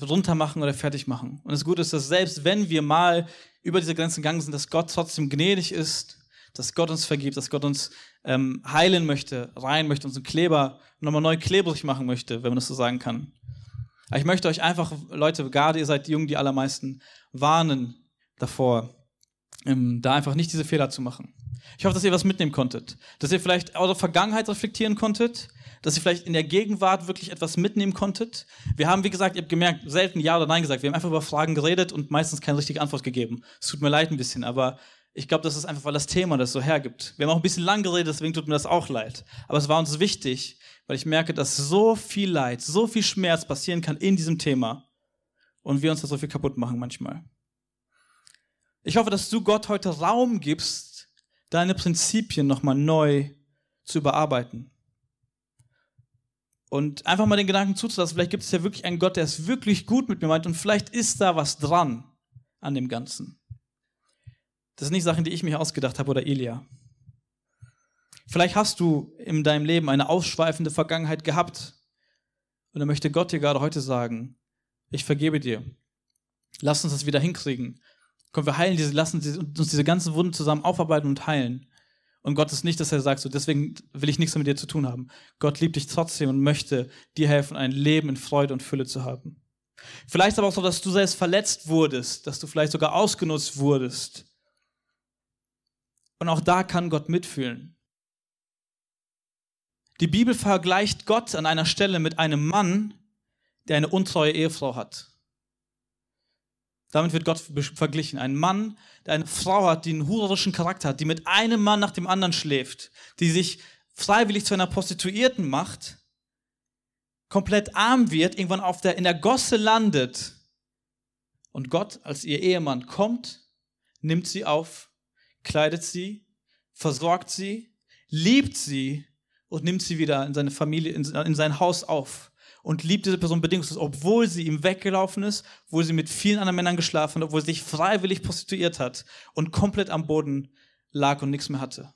runter machen oder fertig machen. Und das Gute ist, dass selbst wenn wir mal über diese Grenzen gegangen sind, dass Gott trotzdem gnädig ist, dass Gott uns vergibt, dass Gott uns ähm, heilen möchte, rein möchte, unseren Kleber nochmal neu klebrig machen möchte, wenn man das so sagen kann. Aber ich möchte euch einfach, Leute, gerade ihr seid Jungen, die allermeisten, warnen davor, ähm, da einfach nicht diese Fehler zu machen. Ich hoffe, dass ihr was mitnehmen konntet, dass ihr vielleicht eure Vergangenheit reflektieren konntet, dass ihr vielleicht in der Gegenwart wirklich etwas mitnehmen konntet. Wir haben, wie gesagt, ihr habt gemerkt, selten Ja oder Nein gesagt. Wir haben einfach über Fragen geredet und meistens keine richtige Antwort gegeben. Es tut mir leid ein bisschen, aber ich glaube, das ist einfach, weil das Thema das so hergibt. Wir haben auch ein bisschen lang geredet, deswegen tut mir das auch leid. Aber es war uns wichtig, weil ich merke, dass so viel Leid, so viel Schmerz passieren kann in diesem Thema und wir uns da so viel kaputt machen manchmal. Ich hoffe, dass du Gott heute Raum gibst, deine Prinzipien nochmal neu zu überarbeiten. Und einfach mal den Gedanken zuzulassen, vielleicht gibt es ja wirklich einen Gott, der es wirklich gut mit mir meint und vielleicht ist da was dran an dem Ganzen. Das sind nicht Sachen, die ich mir ausgedacht habe oder Elia. Vielleicht hast du in deinem Leben eine ausschweifende Vergangenheit gehabt und dann möchte Gott dir gerade heute sagen, ich vergebe dir. Lass uns das wieder hinkriegen. Komm, wir heilen diese, lassen uns diese ganzen Wunden zusammen aufarbeiten und heilen. Und Gott ist nicht, dass er sagt, so deswegen will ich nichts mehr mit dir zu tun haben. Gott liebt dich trotzdem und möchte dir helfen, ein Leben in Freude und Fülle zu haben. Vielleicht aber auch so, dass du selbst verletzt wurdest, dass du vielleicht sogar ausgenutzt wurdest. Und auch da kann Gott mitfühlen. Die Bibel vergleicht Gott an einer Stelle mit einem Mann, der eine untreue Ehefrau hat. Damit wird Gott verglichen. Ein Mann, der eine Frau hat, die einen hurerischen Charakter hat, die mit einem Mann nach dem anderen schläft, die sich freiwillig zu einer Prostituierten macht, komplett arm wird, irgendwann auf der, in der Gosse landet. Und Gott als ihr Ehemann kommt, nimmt sie auf, kleidet sie, versorgt sie, liebt sie und nimmt sie wieder in seine Familie, in, in sein Haus auf und liebt diese Person bedingungslos, obwohl sie ihm weggelaufen ist, obwohl sie mit vielen anderen Männern geschlafen hat, obwohl sie sich freiwillig prostituiert hat und komplett am Boden lag und nichts mehr hatte.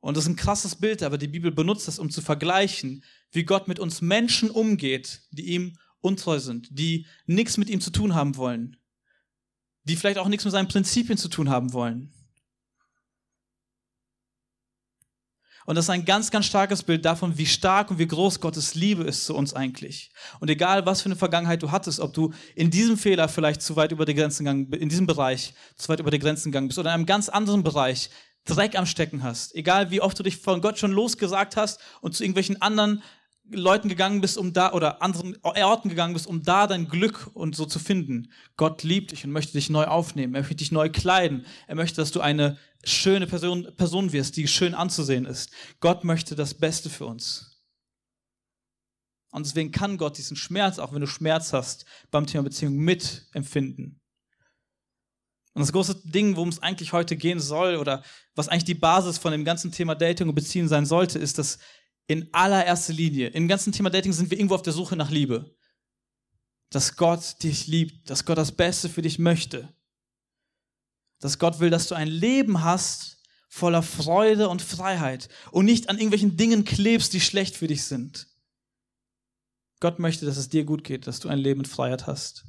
Und das ist ein krasses Bild, aber die Bibel benutzt das, um zu vergleichen, wie Gott mit uns Menschen umgeht, die ihm untreu sind, die nichts mit ihm zu tun haben wollen, die vielleicht auch nichts mit seinen Prinzipien zu tun haben wollen. Und das ist ein ganz, ganz starkes Bild davon, wie stark und wie groß Gottes Liebe ist zu uns eigentlich. Und egal, was für eine Vergangenheit du hattest, ob du in diesem Fehler vielleicht zu weit über die Grenzen gegangen, in diesem Bereich zu weit über die Grenzen gegangen bist oder in einem ganz anderen Bereich Dreck am Stecken hast, egal wie oft du dich von Gott schon losgesagt hast und zu irgendwelchen anderen Leuten gegangen bist, um da, oder anderen Orten gegangen bist, um da dein Glück und so zu finden. Gott liebt dich und möchte dich neu aufnehmen. Er möchte dich neu kleiden. Er möchte, dass du eine schöne Person, Person wirst, die schön anzusehen ist. Gott möchte das Beste für uns. Und deswegen kann Gott diesen Schmerz, auch wenn du Schmerz hast, beim Thema Beziehung mitempfinden. Und das große Ding, worum es eigentlich heute gehen soll, oder was eigentlich die Basis von dem ganzen Thema Dating und Beziehung sein sollte, ist, dass in allererster Linie, im ganzen Thema Dating sind wir irgendwo auf der Suche nach Liebe. Dass Gott dich liebt, dass Gott das Beste für dich möchte. Dass Gott will, dass du ein Leben hast voller Freude und Freiheit und nicht an irgendwelchen Dingen klebst, die schlecht für dich sind. Gott möchte, dass es dir gut geht, dass du ein Leben in Freiheit hast.